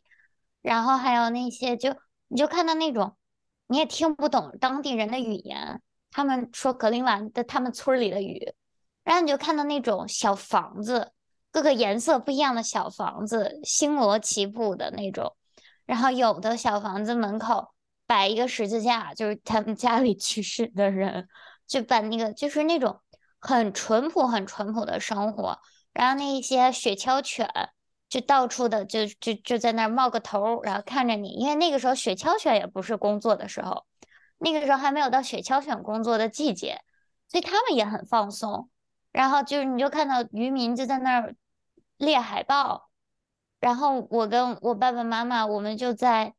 [SPEAKER 1] 然后还有那些就你就看到那种你也听不懂当地人的语言，他们说格陵兰的他们村里的语。然后你就看到那种小房子，各个颜色不一样的小房子，星罗棋布的那种。然后有的小房子门口摆一个十字架，就是他们家里去世的人，就把那个就是那种很淳朴、很淳朴的生活。然后那一些雪橇犬就到处的就就就在那儿冒个头，然后看着你。因为那个时候雪橇犬也不是工作的时候，那个时候还没有到雪橇犬工作的季节，所以他们也很放松。然后就是，你就看到渔民就在那儿猎海豹，然后我跟我爸爸妈妈，我们就在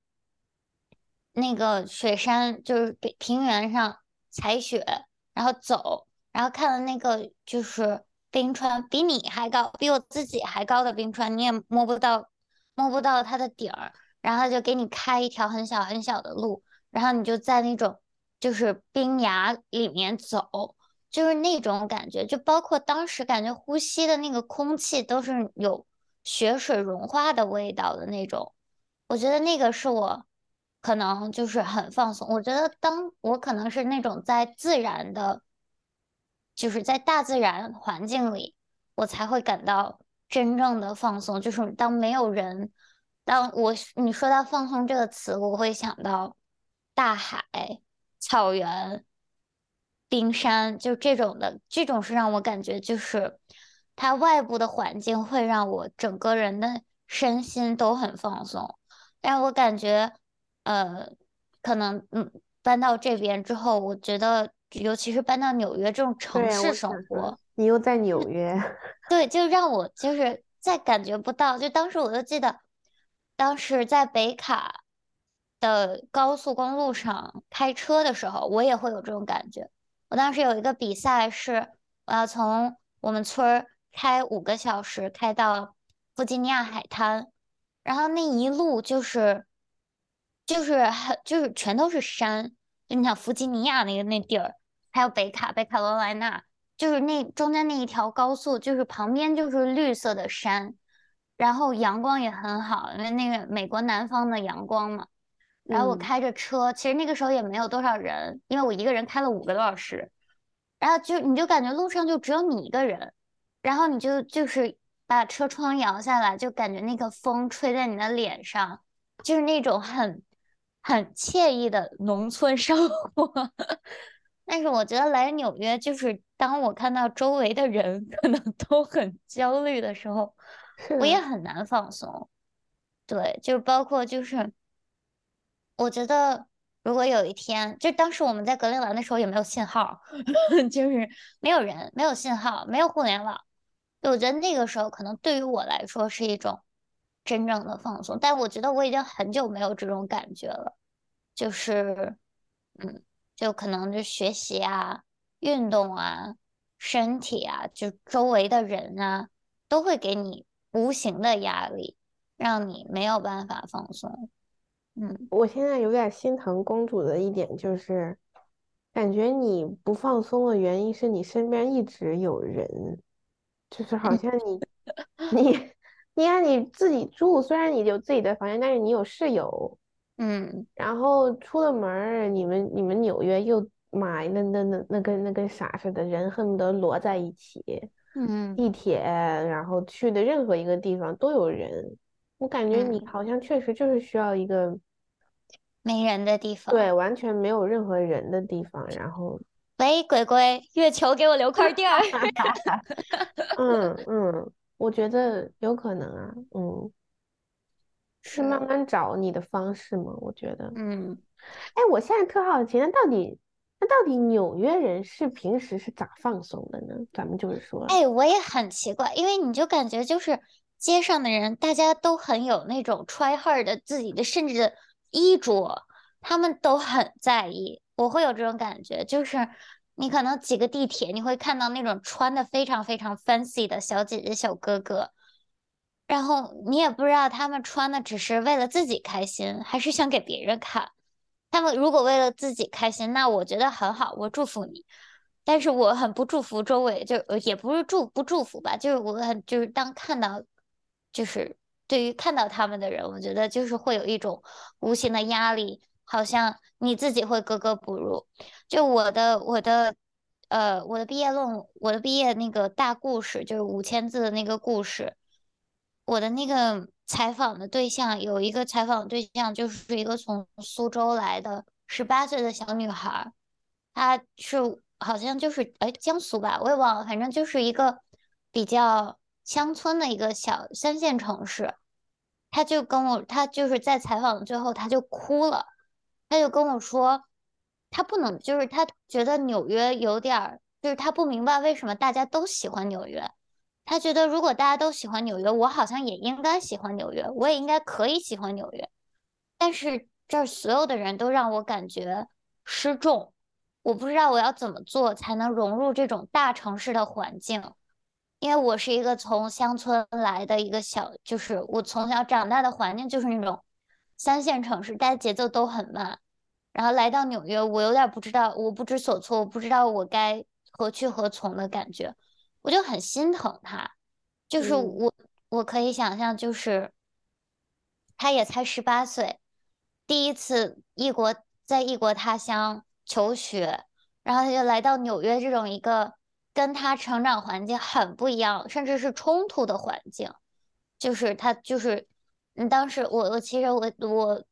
[SPEAKER 1] 那个雪山，就是平原上踩雪，然后走，然后看了那个就是冰川，比你还高，比我自己还高的冰川，你也摸不到，摸不到它的底儿，然后就给你开一条很小很小的路，然后你就在那种就是冰崖里面走。就是那种感觉，就包括当时感觉呼吸的那个空气都是有雪水融化的味道的那种。我觉得那个是我可能就是很放松。我觉得当我可能是那种在自然的，就是在大自然环境里，我才会感到真正的放松。就是当没有人，当我你说到放松这个词，我会想到大海、草原。冰山就这种的，这种是让我感觉就是它外部的环境会让我整个人的身心都很放松。但我感觉，呃，可能嗯搬到这边之后，我觉得尤其是搬到纽约这种城市生活，
[SPEAKER 2] 你又在纽约，
[SPEAKER 1] 对，就让我就是再感觉不到。就当时我就记得，当时在北卡的高速公路上开车的时候，我也会有这种感觉。我当时有一个比赛，是我要从我们村儿开五个小时开到弗吉尼亚海滩，然后那一路就是就是很就是全都是山，就你想弗吉尼亚那个那地儿，还有北卡北卡罗来纳，就是那中间那一条高速，就是旁边就是绿色的山，然后阳光也很好，因为那个美国南方的阳光嘛。然后我
[SPEAKER 2] 嗯
[SPEAKER 1] 开着车，其实那个时候也没有多少人，因为我一个人开了五个多小时，然后就你就感觉路上就只有你一个人，然后你就就是把车窗摇下来，就感觉那个风吹在你的脸上，就是那种很很惬意的农村生活。但是我觉得来纽约，就是当我看到周围的人可能都很焦虑的时候，我也，很难放松。对，就包括就是，我觉得如果有一天，就当时我们在格陵兰的时候也没有信号，就是没有人，没有信号，没有互联网。就我觉得那个时候可能对于我来说是一种真正的放松，但我觉得我已经很久没有这种感觉了，就是嗯，就可能就学习啊、运动啊、身体啊，就周围的人啊，都会给你无形的压力，让你没有办法放松。嗯。
[SPEAKER 2] 我现在有点心疼公主的一点就是，感觉你不放松的原因是你身边一直有人，就是好像你 你你看你自己住，虽然你有自己的房间，但是你有室友，
[SPEAKER 1] 嗯。
[SPEAKER 2] 然后出了门儿，你们你们纽约又妈呀，那那那那跟那跟啥似的，人恨不得摞在一起，
[SPEAKER 1] 嗯。
[SPEAKER 2] 地铁，然后去的任何一个地方都有人，我感觉你
[SPEAKER 1] 嗯，
[SPEAKER 2] 好像确实就是需要一个。
[SPEAKER 1] 没人的地方对，
[SPEAKER 2] 完全没有任何人的地方，然后，
[SPEAKER 1] 喂，鬼鬼，月球给我留块地儿。
[SPEAKER 2] 嗯嗯，我觉得有可能啊，嗯，是慢，慢找你的方式吗，我觉得。
[SPEAKER 1] 嗯。
[SPEAKER 2] 哎，我现在特好奇，那到底，那到底纽约人是平时是咋放松的呢？咱们就是说，
[SPEAKER 1] 哎，我也很奇怪，因为你就感觉就是街上的人，大家都很有那种 try hard 的自己的，甚至衣着，他们都很在意。我会有这种感觉，就是你可能挤个地铁，你会看到那种穿的非常非常 fancy 的小姐姐、小哥哥，然后你也不知道他们穿的只是为了自己开心，还是想给别人看。他们如果为了自己开心，那我觉得很好，我祝福你。但是我很不祝福周围，就也不是祝不祝福吧，就是我很就是当看到，就是对于看到他们的人，我觉得就是会有一种无形的压力，好像你自己会格格不入。就我的我的呃我的毕业论我的毕业那个大故事，就是五千字的那个故事，我的那个采访的对象有一个采访对象，就是一个从苏州来的十八岁的小女孩。她是好像就是哎江苏吧，我也忘了，反正就是一个比较乡村的一个小三线城市。他就跟我，他就是在采访的最后，他就哭了，他就跟我说，他不能，就是他觉得纽约有点儿，就是他不明白为什么大家都喜欢纽约。他觉得如果大家都喜欢纽约，我好像也应该喜欢纽约，我也应该可以喜欢纽约。但是这儿所有的人都让我感觉失重，我不知道我要怎么做才能融入这种大城市的环境，因为我是一个从乡村来的一个小，就是我从小长大的环境就是那种三线城市，大家节奏都很慢，然后来到纽约，我有点不知道，我不知所措，我不知道我该何去何从的感觉，我就很心疼他，就是
[SPEAKER 2] 嗯
[SPEAKER 1] 我我可以想象，就是他也才十八岁。第一次异国在异国他乡求学，然后他就来到纽约这种一个跟他成长环境很不一样，甚至是冲突的环境。就是他就是，嗯，当时我我其实我我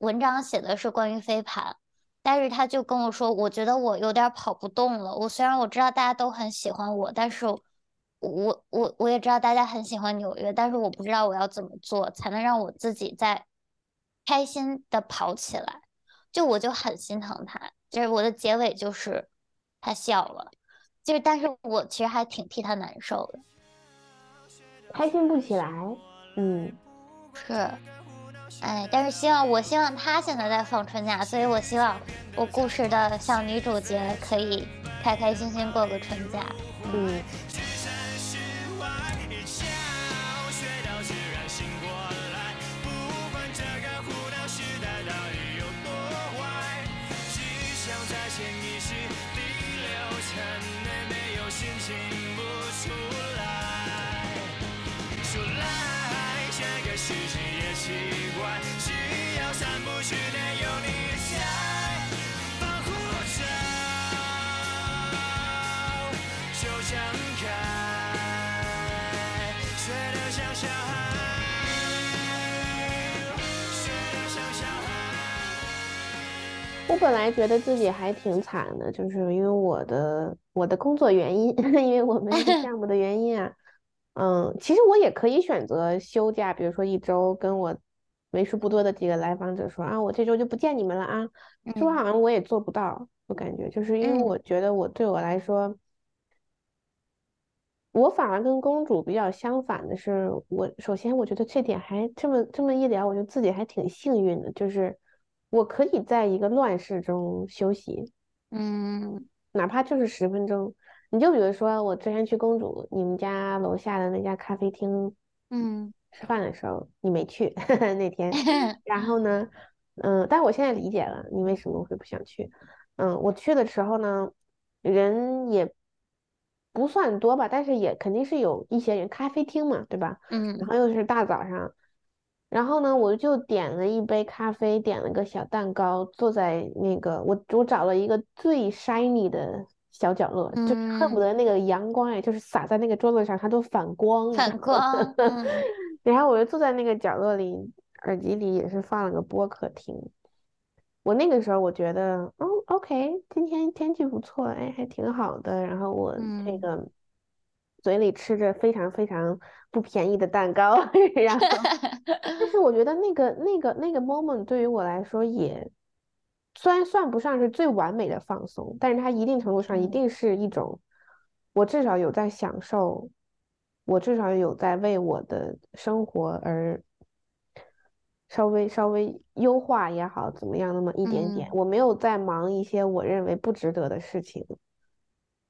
[SPEAKER 1] 文章写的是关于飞盘，但是他就跟我说，我觉得我有点跑不动了。我虽然我知道大家都很喜欢我，但是我我我也知道大家很喜欢纽约，但是我不知道我要怎么做才能让我自己在开心的跑起来。就我就很心疼他，就是我的结尾就是他笑了，就是但是我其实还挺替他难受的。
[SPEAKER 2] 开心不起来，嗯，
[SPEAKER 1] 是，哎，但是希望我希望他现在在放春假，所以我希望我故事的小女主角可以开开心心过个春假。
[SPEAKER 2] 嗯，本来觉得自己还挺惨的，就是因为我的我的工作原因，因为我们这个项目的原因啊，嗯，其实我也可以选择休假，比如说一周，跟我为数不多的几个来访者说啊，我这周就不见你们了啊，说
[SPEAKER 1] 嗯
[SPEAKER 2] 好像我也做不到，我感觉就是因为
[SPEAKER 1] 嗯。
[SPEAKER 2] 我觉得我对我来说，我反而跟公主比较相反的是，我首先我觉得这点还这么这么一聊，我就自己还挺幸运的，就是我可以在一个乱世中休息，
[SPEAKER 1] 嗯
[SPEAKER 2] 哪怕就是十分钟。你就比如说我之前去公主你们家楼下的那家咖啡厅
[SPEAKER 1] 嗯
[SPEAKER 2] 吃饭的时候，你没去 那天，然后呢，嗯，但我现在理解了你为什么会不想去。嗯，我去的时候呢，人也不算多吧，但是也肯定是有一些人，咖啡厅嘛，对吧？
[SPEAKER 1] 嗯
[SPEAKER 2] 然后又是大早上，然后呢，我就点了一杯咖啡，点了个小蛋糕，坐在那个我我找了一个最 shiny 的小角落，就恨不
[SPEAKER 1] 嗯
[SPEAKER 2] 得那个阳光哎，就是洒在那个桌子上，它都反光，
[SPEAKER 1] 反光，嗯
[SPEAKER 2] 然后我就坐在那个角落里，耳机里也是放了个播客听。我那个时候我觉得，哦，OK，今天天气不错，哎，还挺好的。然后我这
[SPEAKER 1] 嗯
[SPEAKER 2] 个嘴里吃着非常非常不便宜的蛋糕，然后，但是我觉得那个那个那个 moment 对于我来说也，虽然算不上是最完美的放松，但是它一定程度上一
[SPEAKER 1] 嗯。
[SPEAKER 2] 定是一种，我至少有在享受，我至少有在为我的生活而稍微稍微优化也好，怎么样那么一点点，
[SPEAKER 1] 嗯。
[SPEAKER 2] 我没有在忙一些我认为不值得的事情。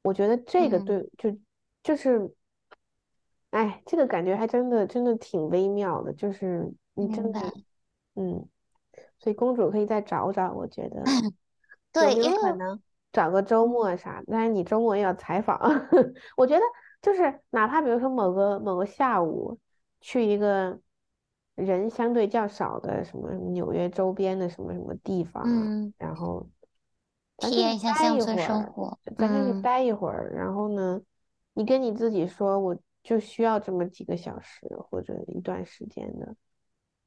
[SPEAKER 2] 我觉得这个
[SPEAKER 1] 嗯。
[SPEAKER 2] 对，就就是，哎，这个感觉还真的真的挺微妙的，就是你真的，嗯，所以公主可以再找找，我觉得有
[SPEAKER 1] 对，
[SPEAKER 2] 没有
[SPEAKER 1] 因为
[SPEAKER 2] 可能找个周
[SPEAKER 1] 嗯
[SPEAKER 2] 末啥？但是你周末也要采访，我觉得就是哪怕比如说某个某个下午去一个人相对较少的什么纽约周边的什么什么地方啊，
[SPEAKER 1] 嗯，
[SPEAKER 2] 然后
[SPEAKER 1] 体验一下
[SPEAKER 2] 待一
[SPEAKER 1] 乡村。生活，
[SPEAKER 2] 咱就去
[SPEAKER 1] 嗯
[SPEAKER 2] 待一会儿，然后呢，你跟你自己说，我就需要这么几个小时或者一段时间的。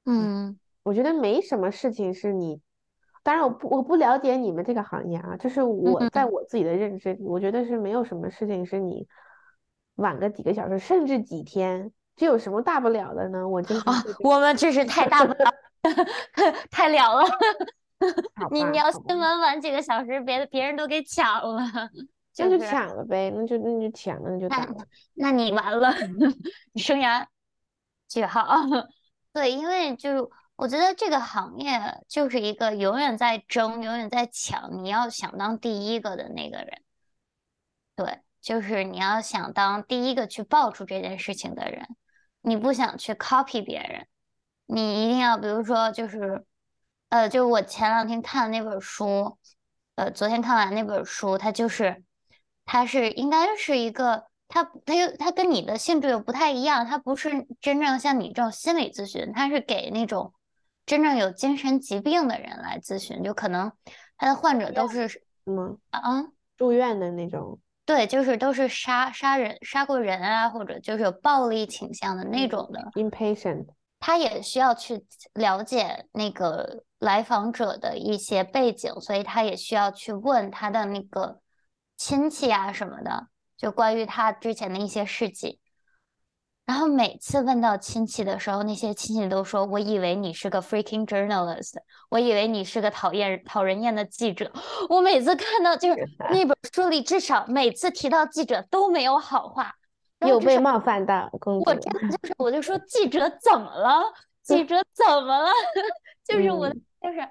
[SPEAKER 1] 嗯
[SPEAKER 2] 我觉得没什么事情是你，当然我不我不了解你们这个行业啊，就是我在
[SPEAKER 1] 嗯
[SPEAKER 2] 我自己的认知里，我觉得是没有什么事情是你晚个几个小时，甚至几天，这有什么大不了的呢？我就
[SPEAKER 1] 我们这是太大不了，太了了。你你要
[SPEAKER 2] 好吧，
[SPEAKER 1] 新闻晚几个小时，别别人都给抢了，
[SPEAKER 2] 那
[SPEAKER 1] 就
[SPEAKER 2] 就是抢了呗，那就那就抢了，那就打
[SPEAKER 1] 那
[SPEAKER 2] 了。
[SPEAKER 1] 那你完了，你生涯句号。对，因为就是我觉得这个行业就是一个永远在争、永远在抢，你要想当第一个的那个人。对，就是你要想当第一个去爆出这件事情的人，你不想去 copy 别人，你一定要，比如说就是，呃，就是我前两天看的那本书，呃，昨天看完那本书，它就是，它是应该是一个，它它又它跟你的性质又不太一样，它不是真正像你这种心理咨询，它是给那种真正有精神疾病的人来咨询，就可能他的患者都是，
[SPEAKER 2] 什么？
[SPEAKER 1] 啊。
[SPEAKER 2] 住院的那种，
[SPEAKER 1] 对，就是都是杀杀人、杀过人啊，或者就是有暴力倾向的那
[SPEAKER 2] 嗯
[SPEAKER 1] 种的
[SPEAKER 2] ，Impatient，
[SPEAKER 1] 他也需要去了解那个来访者的一些背景，所以他也需要去问他的那个亲戚啊什么的，就关于他之前的一些事迹。然后每次问到亲戚的时候，那些亲戚都说：“我以为你是个 freaking journalist，我以为你是个讨厌讨人厌的记者。”我每次看到就是那本书里，至少每次提到记者都没有好话，
[SPEAKER 2] 有被冒犯到，
[SPEAKER 1] 我。真的就是，我就说记者怎么了？记者怎么了？就是我就是，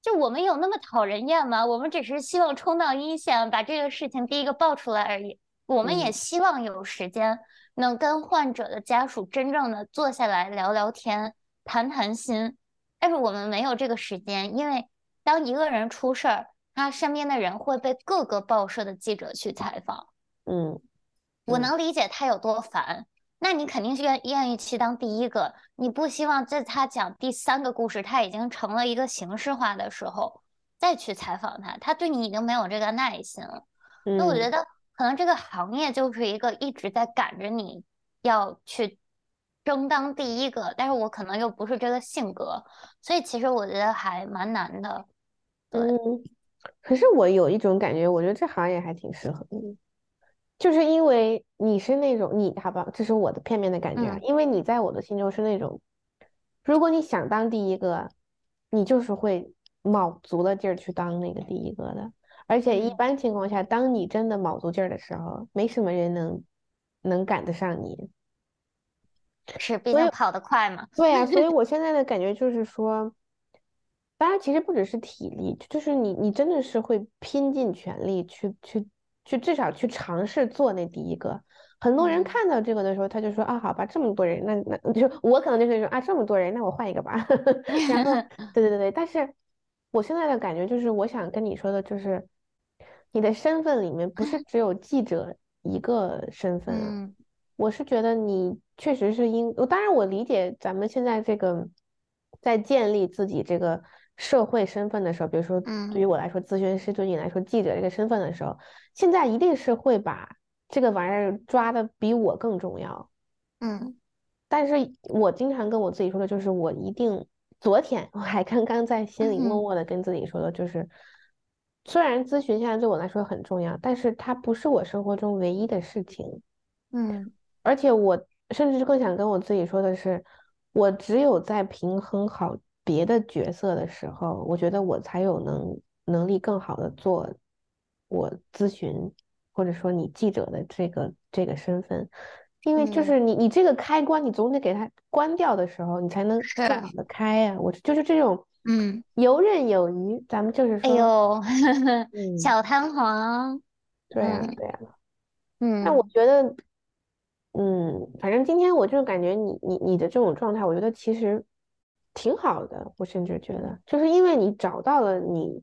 [SPEAKER 1] 就我们有那么讨人厌吗？我们只是希望冲到一线，把这个事情第一个爆出来而已。我们也
[SPEAKER 2] 嗯
[SPEAKER 1] 希望有时间能跟患者的家属真正的坐下来聊聊天、谈谈心，但是我们没有这个时间，因为当一个人出事儿，他身边的人会被各个报社的记者去采访。
[SPEAKER 2] 嗯，
[SPEAKER 1] 我
[SPEAKER 2] 嗯
[SPEAKER 1] 能理解他有多烦，那你肯定是愿愿意去当第一个，你不希望在他讲第三个故事，他已经成了一个形式化的时候再去采访他，他对你已经没有这个耐心了。那我觉
[SPEAKER 2] 嗯
[SPEAKER 1] 得可能这个行业就是一个一直在赶着你要去争当第一个，但是我可能又不是这个性格，所以其实我觉得还蛮难的。对，
[SPEAKER 2] 嗯，可是我有一种感觉，我觉得这行业还挺适合你，就是因为你是那种你好吧，这是我的片面的感觉啊，
[SPEAKER 1] 嗯
[SPEAKER 2] 因为你在我的心中是那种，如果你想当第一个，你就是会卯足了劲儿去当那个第一个的，而且一
[SPEAKER 1] 嗯
[SPEAKER 2] 般情况下，当你真的卯足劲儿的时候，没什么人能能赶得上你。
[SPEAKER 1] 是，毕竟跑得快嘛。
[SPEAKER 2] 对呀，所以我 现在的感觉就是说，当然其实不只是体力，就是你你真的是会拼尽全力去去去，至少去尝试做那第一个。很多人
[SPEAKER 1] 嗯
[SPEAKER 2] 看到这个的时候，他就说啊，好吧，这么多人，那那就我可能就是说啊，这么多人，那我换一个吧。然后，对对对对，但是我现在的感觉就是，我想跟你说的就是，你的身份里面不是只有记者一个身份啊。
[SPEAKER 1] 嗯
[SPEAKER 2] 我是觉得你确实是因，当然我理解咱们现在这个在建立自己这个社会身份的时候，比如说对于
[SPEAKER 1] 嗯
[SPEAKER 2] 我来说咨询师，对你来说记者这个身份的时候，现在一定是会把这个玩意儿抓的比我更重要。
[SPEAKER 1] 嗯
[SPEAKER 2] 但是我经常跟我自己说的就是，我一定，昨天我还刚刚在心里默
[SPEAKER 1] 嗯
[SPEAKER 2] 默的跟自己说的，就是，虽然咨询现在对我来说很重要，但是它不是我生活中唯一的事情。
[SPEAKER 1] 嗯
[SPEAKER 2] 而且我甚至更想跟我自己说的是，我只有在平衡好别的角色的时候，我觉得我才有能能力更好的做我咨询或者说你记者的这个这个身份，因为就
[SPEAKER 1] 嗯。
[SPEAKER 2] 是你你这个开关，你总得给它关掉的时候，你才能
[SPEAKER 1] 是
[SPEAKER 2] 更好的 开呀、我就是这种
[SPEAKER 1] 嗯，
[SPEAKER 2] 游刃有余，咱们就是
[SPEAKER 1] 哎
[SPEAKER 2] 说，
[SPEAKER 1] 呦，
[SPEAKER 2] 嗯，
[SPEAKER 1] 小弹簧，
[SPEAKER 2] 对呀、
[SPEAKER 1] 嗯
[SPEAKER 2] 对呀、
[SPEAKER 1] 嗯
[SPEAKER 2] 但我觉得，嗯，反正今天我就感觉你你你的这种状态，我觉得其实挺好的。我甚至觉得，就是因为你找到了你，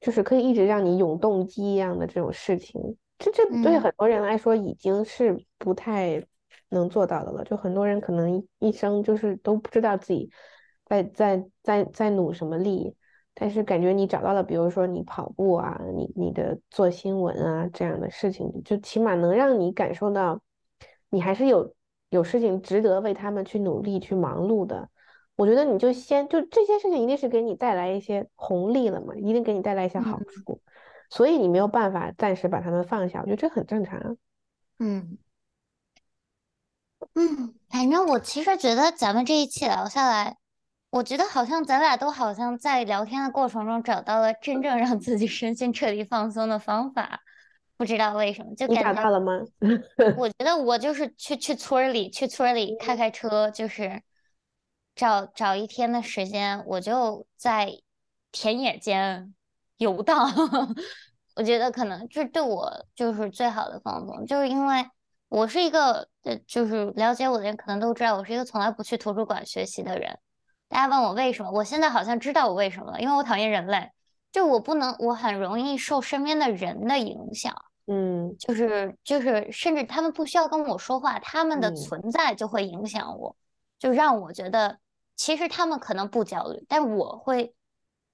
[SPEAKER 2] 就是可以一直让你永动机一样的这种事情，这这对
[SPEAKER 1] 嗯
[SPEAKER 2] 很多人来说已经是不太能做到的了。就很多人可能一一生就是都不知道自己在在在在努什么力。但是感觉你找到了，比如说你跑步啊，你你的做新闻啊这样的事情，就起码能让你感受到，你还是有有事情值得为他们去努力去忙碌的。我觉得你就先就这些事情一定是给你带来一些红利了嘛，一定给你带来一些好
[SPEAKER 1] 嗯
[SPEAKER 2] 处，所以你没有办法暂时把他们放下，我觉得这很正常啊。
[SPEAKER 1] 嗯嗯，反正我其实觉得咱们这一期聊下来，我觉得好像咱俩都好像在聊天的过程中找到了真正让自己身心彻底放松的方法，不知道为什么，就感觉
[SPEAKER 2] 到了吗？
[SPEAKER 1] 我觉得我就是去去村儿里，去村儿里开开车，就是找找一天的时间，我就在田野间游荡。我觉得可能这对我就是最好的放松，就是因为我是一个，呃，就是了解我的人可能都知道，我是一个从来不去图书馆学习的人。大家问我为什么，我现在好像知道我为什么了，因为我讨厌人类，就我不能，我很容易受身边的人的影响。
[SPEAKER 2] 嗯
[SPEAKER 1] 就是就是，甚至他们不需要跟我说话，他们的
[SPEAKER 2] 嗯
[SPEAKER 1] 存在就会影响我，就让我觉得其实他们可能不焦虑，但我会。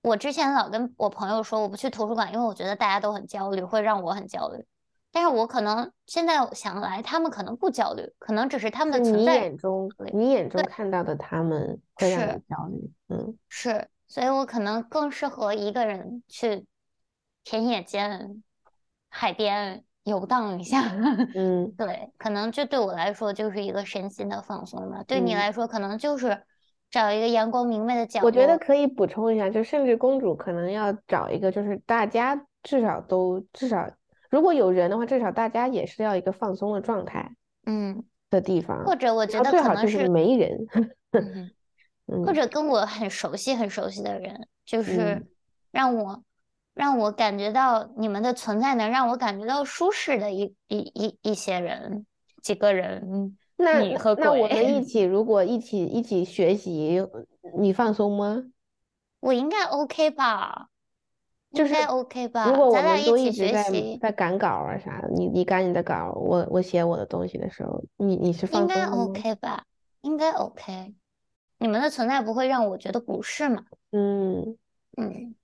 [SPEAKER 1] 我之前老跟我朋友说我不去图书馆，因为我觉得大家都很焦虑，会让我很焦虑。但是我可能现在想来，他们可能不焦虑，可能只是他们的存在你
[SPEAKER 2] 眼中你眼中看到的他们会让
[SPEAKER 1] 是
[SPEAKER 2] 你焦虑，嗯
[SPEAKER 1] 是，所以我可能更适合一个人去田野间、海边游荡一下。
[SPEAKER 2] 嗯
[SPEAKER 1] 对，可能这对我来说就是一个身心的放松吧。对你
[SPEAKER 2] 嗯
[SPEAKER 1] 来说，可能就是找一个阳光明媚的角
[SPEAKER 2] 我觉得。可以补充一下，就甚至公主可能要找一个，就是大家至少都至少，如果有人的话，至少大家也是要一个放松的状态
[SPEAKER 1] 嗯，
[SPEAKER 2] 的地方，
[SPEAKER 1] 或者我觉得可能
[SPEAKER 2] 最好就是
[SPEAKER 1] 是，
[SPEAKER 2] 没人，
[SPEAKER 1] 或
[SPEAKER 2] 嗯。
[SPEAKER 1] 者跟我很熟悉、很熟悉的人，就是
[SPEAKER 2] 嗯。
[SPEAKER 1] 让我让我感觉到你们的存在，能让我感觉到舒适的一一一一些人，几个人，
[SPEAKER 2] 那
[SPEAKER 1] 你和
[SPEAKER 2] 那我们一 起，如果一起一起学习，你放松吗？
[SPEAKER 1] 我应该 OK 吧？
[SPEAKER 2] 就是
[SPEAKER 1] 应该 OK 吧？
[SPEAKER 2] 如果我们都
[SPEAKER 1] 一起学
[SPEAKER 2] 一直在
[SPEAKER 1] 习，
[SPEAKER 2] 在赶稿啊啥的，你你赶你的稿，我我写我的东西的时候，你你是放松应该
[SPEAKER 1] ？OK 吧？应该 OK。你们的存在不会让我觉得不适嘛？
[SPEAKER 2] 嗯
[SPEAKER 1] 嗯，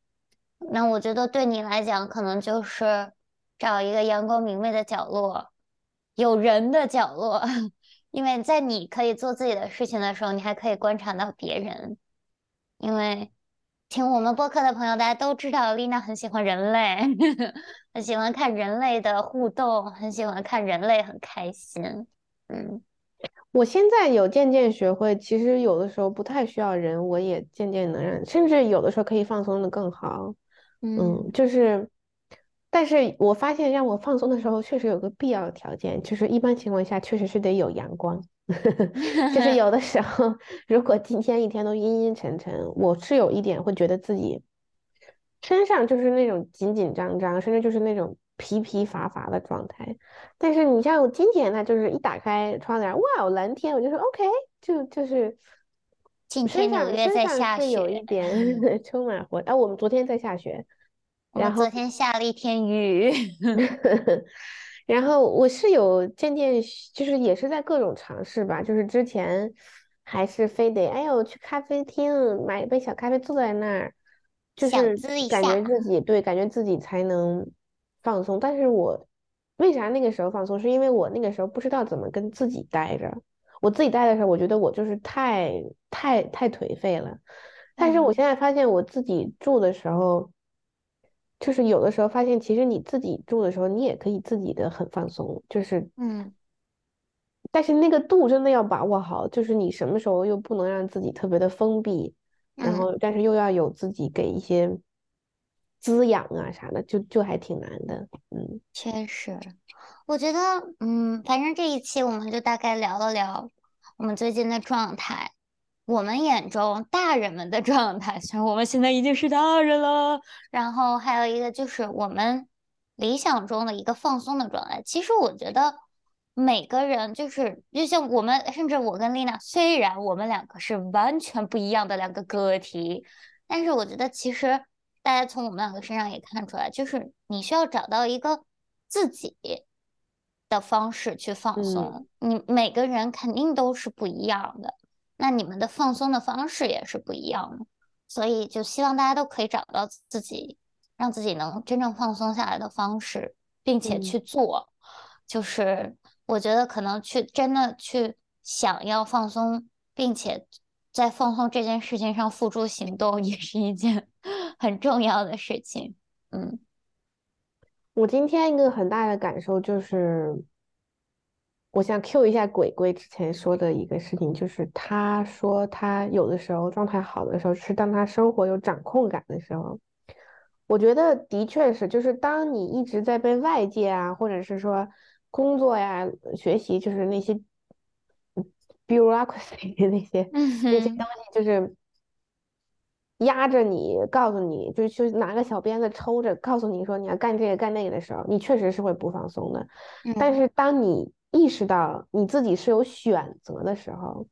[SPEAKER 1] 那我觉得对你来讲，可能就是找一个阳光明媚的角落，有人的角落，因为在你可以做自己的事情的时候，你还可以观察到别人。因为听我们播客的朋友，大家都知道，丽娜很喜欢人类，很喜欢看人类的互动，很喜欢看人类很开心。嗯
[SPEAKER 2] 我现在有渐渐学会，其实有的时候不太需要人，我也渐渐能让，甚至有的时候可以放松的更好。
[SPEAKER 1] 嗯
[SPEAKER 2] 嗯，就是，但是我发现让我放松的时候，确实有个必要的条件，就是一般情况下确实是得有阳光。就是有的时候，如果今天一天都阴阴沉沉，我是有一点会觉得自己身上就是那种紧紧张张，甚至就是那种疲疲乏乏的状态。但是你像我今天呢，就是一打开窗帘，哇，蓝天，我就说 OK，就就是
[SPEAKER 1] 今
[SPEAKER 2] 身上
[SPEAKER 1] 天纽约
[SPEAKER 2] 身上
[SPEAKER 1] 在下
[SPEAKER 2] 是有一
[SPEAKER 1] 雪，
[SPEAKER 2] 点 充满活。啊，我们昨天在下雪，然后
[SPEAKER 1] 昨天下了一天雨。
[SPEAKER 2] 然后我是有渐渐就是也是在各种尝试吧，就是之前还是非得哎呦去咖啡厅买一杯小咖啡坐在那儿，就是感觉自己对，感觉自己才能放松。但是我为啥那个时候放松？是因为我那个时候不知道怎么跟自己待着。我自己待的时候，我觉得我就是太太太颓废了。但是我
[SPEAKER 1] 嗯
[SPEAKER 2] 现在发现我自己住的时候。就是有的时候发现，其实你自己住的时候，你也可以自己的很放松，就是，
[SPEAKER 1] 嗯。
[SPEAKER 2] 但是那个度真的要把握好，就是你什么时候又不能让自己特别的封闭，然
[SPEAKER 1] 嗯
[SPEAKER 2] 后。但是又要有自己给一些滋养啊啥的，就就还挺难的，嗯。
[SPEAKER 1] 确实，我觉得，嗯，反正这一期我们就大概聊了聊我们最近的状态，我们眼中大人们的状态，虽然我们现在已经是大人了，然后还有一个就是我们理想中的一个放松的状态。其实我觉得每个人就是，就像我们，甚至我跟丽娜，虽然我们两个是完全不一样的两个个体，但是我觉得其实大家从我们两个身上也看出来，就是你需要找到一个自己的方式去放
[SPEAKER 2] 嗯
[SPEAKER 1] 松。你每个人肯定都是不一样的，那你们的放松的方式也是不一样的。所以就希望大家都可以找到自己，让自己能真正放松下来的方式，并且
[SPEAKER 2] 嗯
[SPEAKER 1] 去做。就是我觉得可能去真的去想要放松，并且在放松这件事情上付诸行动，也是一件 很重要的事情。嗯
[SPEAKER 2] 我今天一个很大的感受就是，我想 Q 一下鬼鬼之前说的一个事情，就是他说他有的时候状态好的时候，是当他生活有掌控感的时候。我觉得的确是，就是当你一直在被外界啊，或者是说工作呀、学习，就是那些嗯 bureaucracy 那些那些东西，就是压着你，告诉你，就就拿个小鞭子抽着，告诉你说你要干这个干那个的时候，你确实是会不放松的。但
[SPEAKER 1] 嗯
[SPEAKER 2] 是当你意识到你自己是有选择的时候，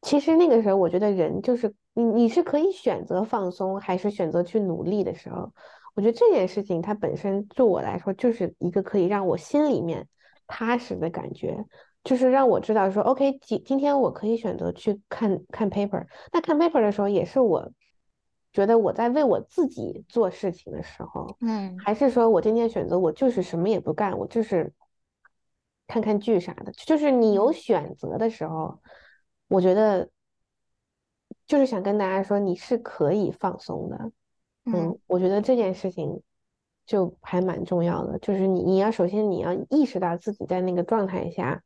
[SPEAKER 2] 其实那个时候，我觉得人就是你，你是可以选择放松，还是选择去努力的时候，我觉得这件事情它本身对我来说就是一个可以让我心里面踏实的感觉，就是让我知道说，OK，今今天我可以选择去看看 paper，那看 paper 的时候也是我觉得我在为我自己做事情的时候。
[SPEAKER 1] 嗯。
[SPEAKER 2] 还是说我今天选择我就是什么也不干，我就是看看剧啥的，就是你有
[SPEAKER 1] 嗯。
[SPEAKER 2] 选择的时候，我觉得就是想跟大家说你是可以放松的，
[SPEAKER 1] 嗯。
[SPEAKER 2] 嗯，我觉得这件事情就还蛮重要的，就是你你要首先你要意识到自己在那个状态下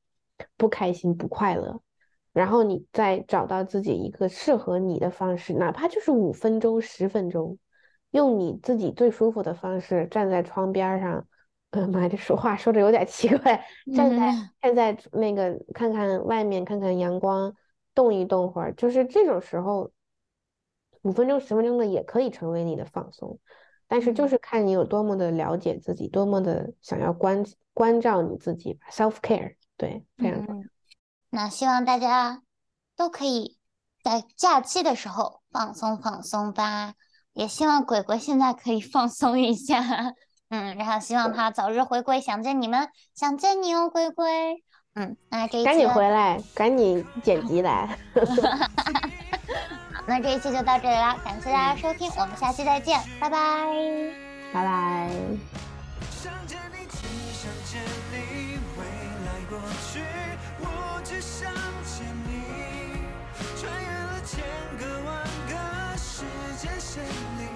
[SPEAKER 2] 不开心不快乐，然后你再找到自己一个适合你的方式，哪怕就是五分钟十分钟。用你自己最舒服的方式站在窗边儿上，呃妈，这说话说的有点奇怪，站在
[SPEAKER 1] 嗯
[SPEAKER 2] 站在那个看看外面，看看阳光，动一动会儿，就是这种时候，五分钟十分钟的也可以成为你的放松，但是就
[SPEAKER 1] 嗯
[SPEAKER 2] 是看你有多么的了解自己，多么的想要关关照你自己吧，self care，对，非常重要。
[SPEAKER 1] 嗯，那希望大家都可以在假期的时候放松放松吧。也希望鬼鬼现在可以放松一下，嗯，然后希望他早日回归，想见你们，想见你哦，龟龟。嗯，那这一期，
[SPEAKER 2] 赶紧回来，赶紧剪辑来。哈哈哈。
[SPEAKER 1] 好，那这一期就到这里啦，感谢大家收听，我们下期再见，拜拜。
[SPEAKER 2] 拜拜。
[SPEAKER 3] 想你，只想见你，未来过去，我只想见你。穿越了千个万个时间线里。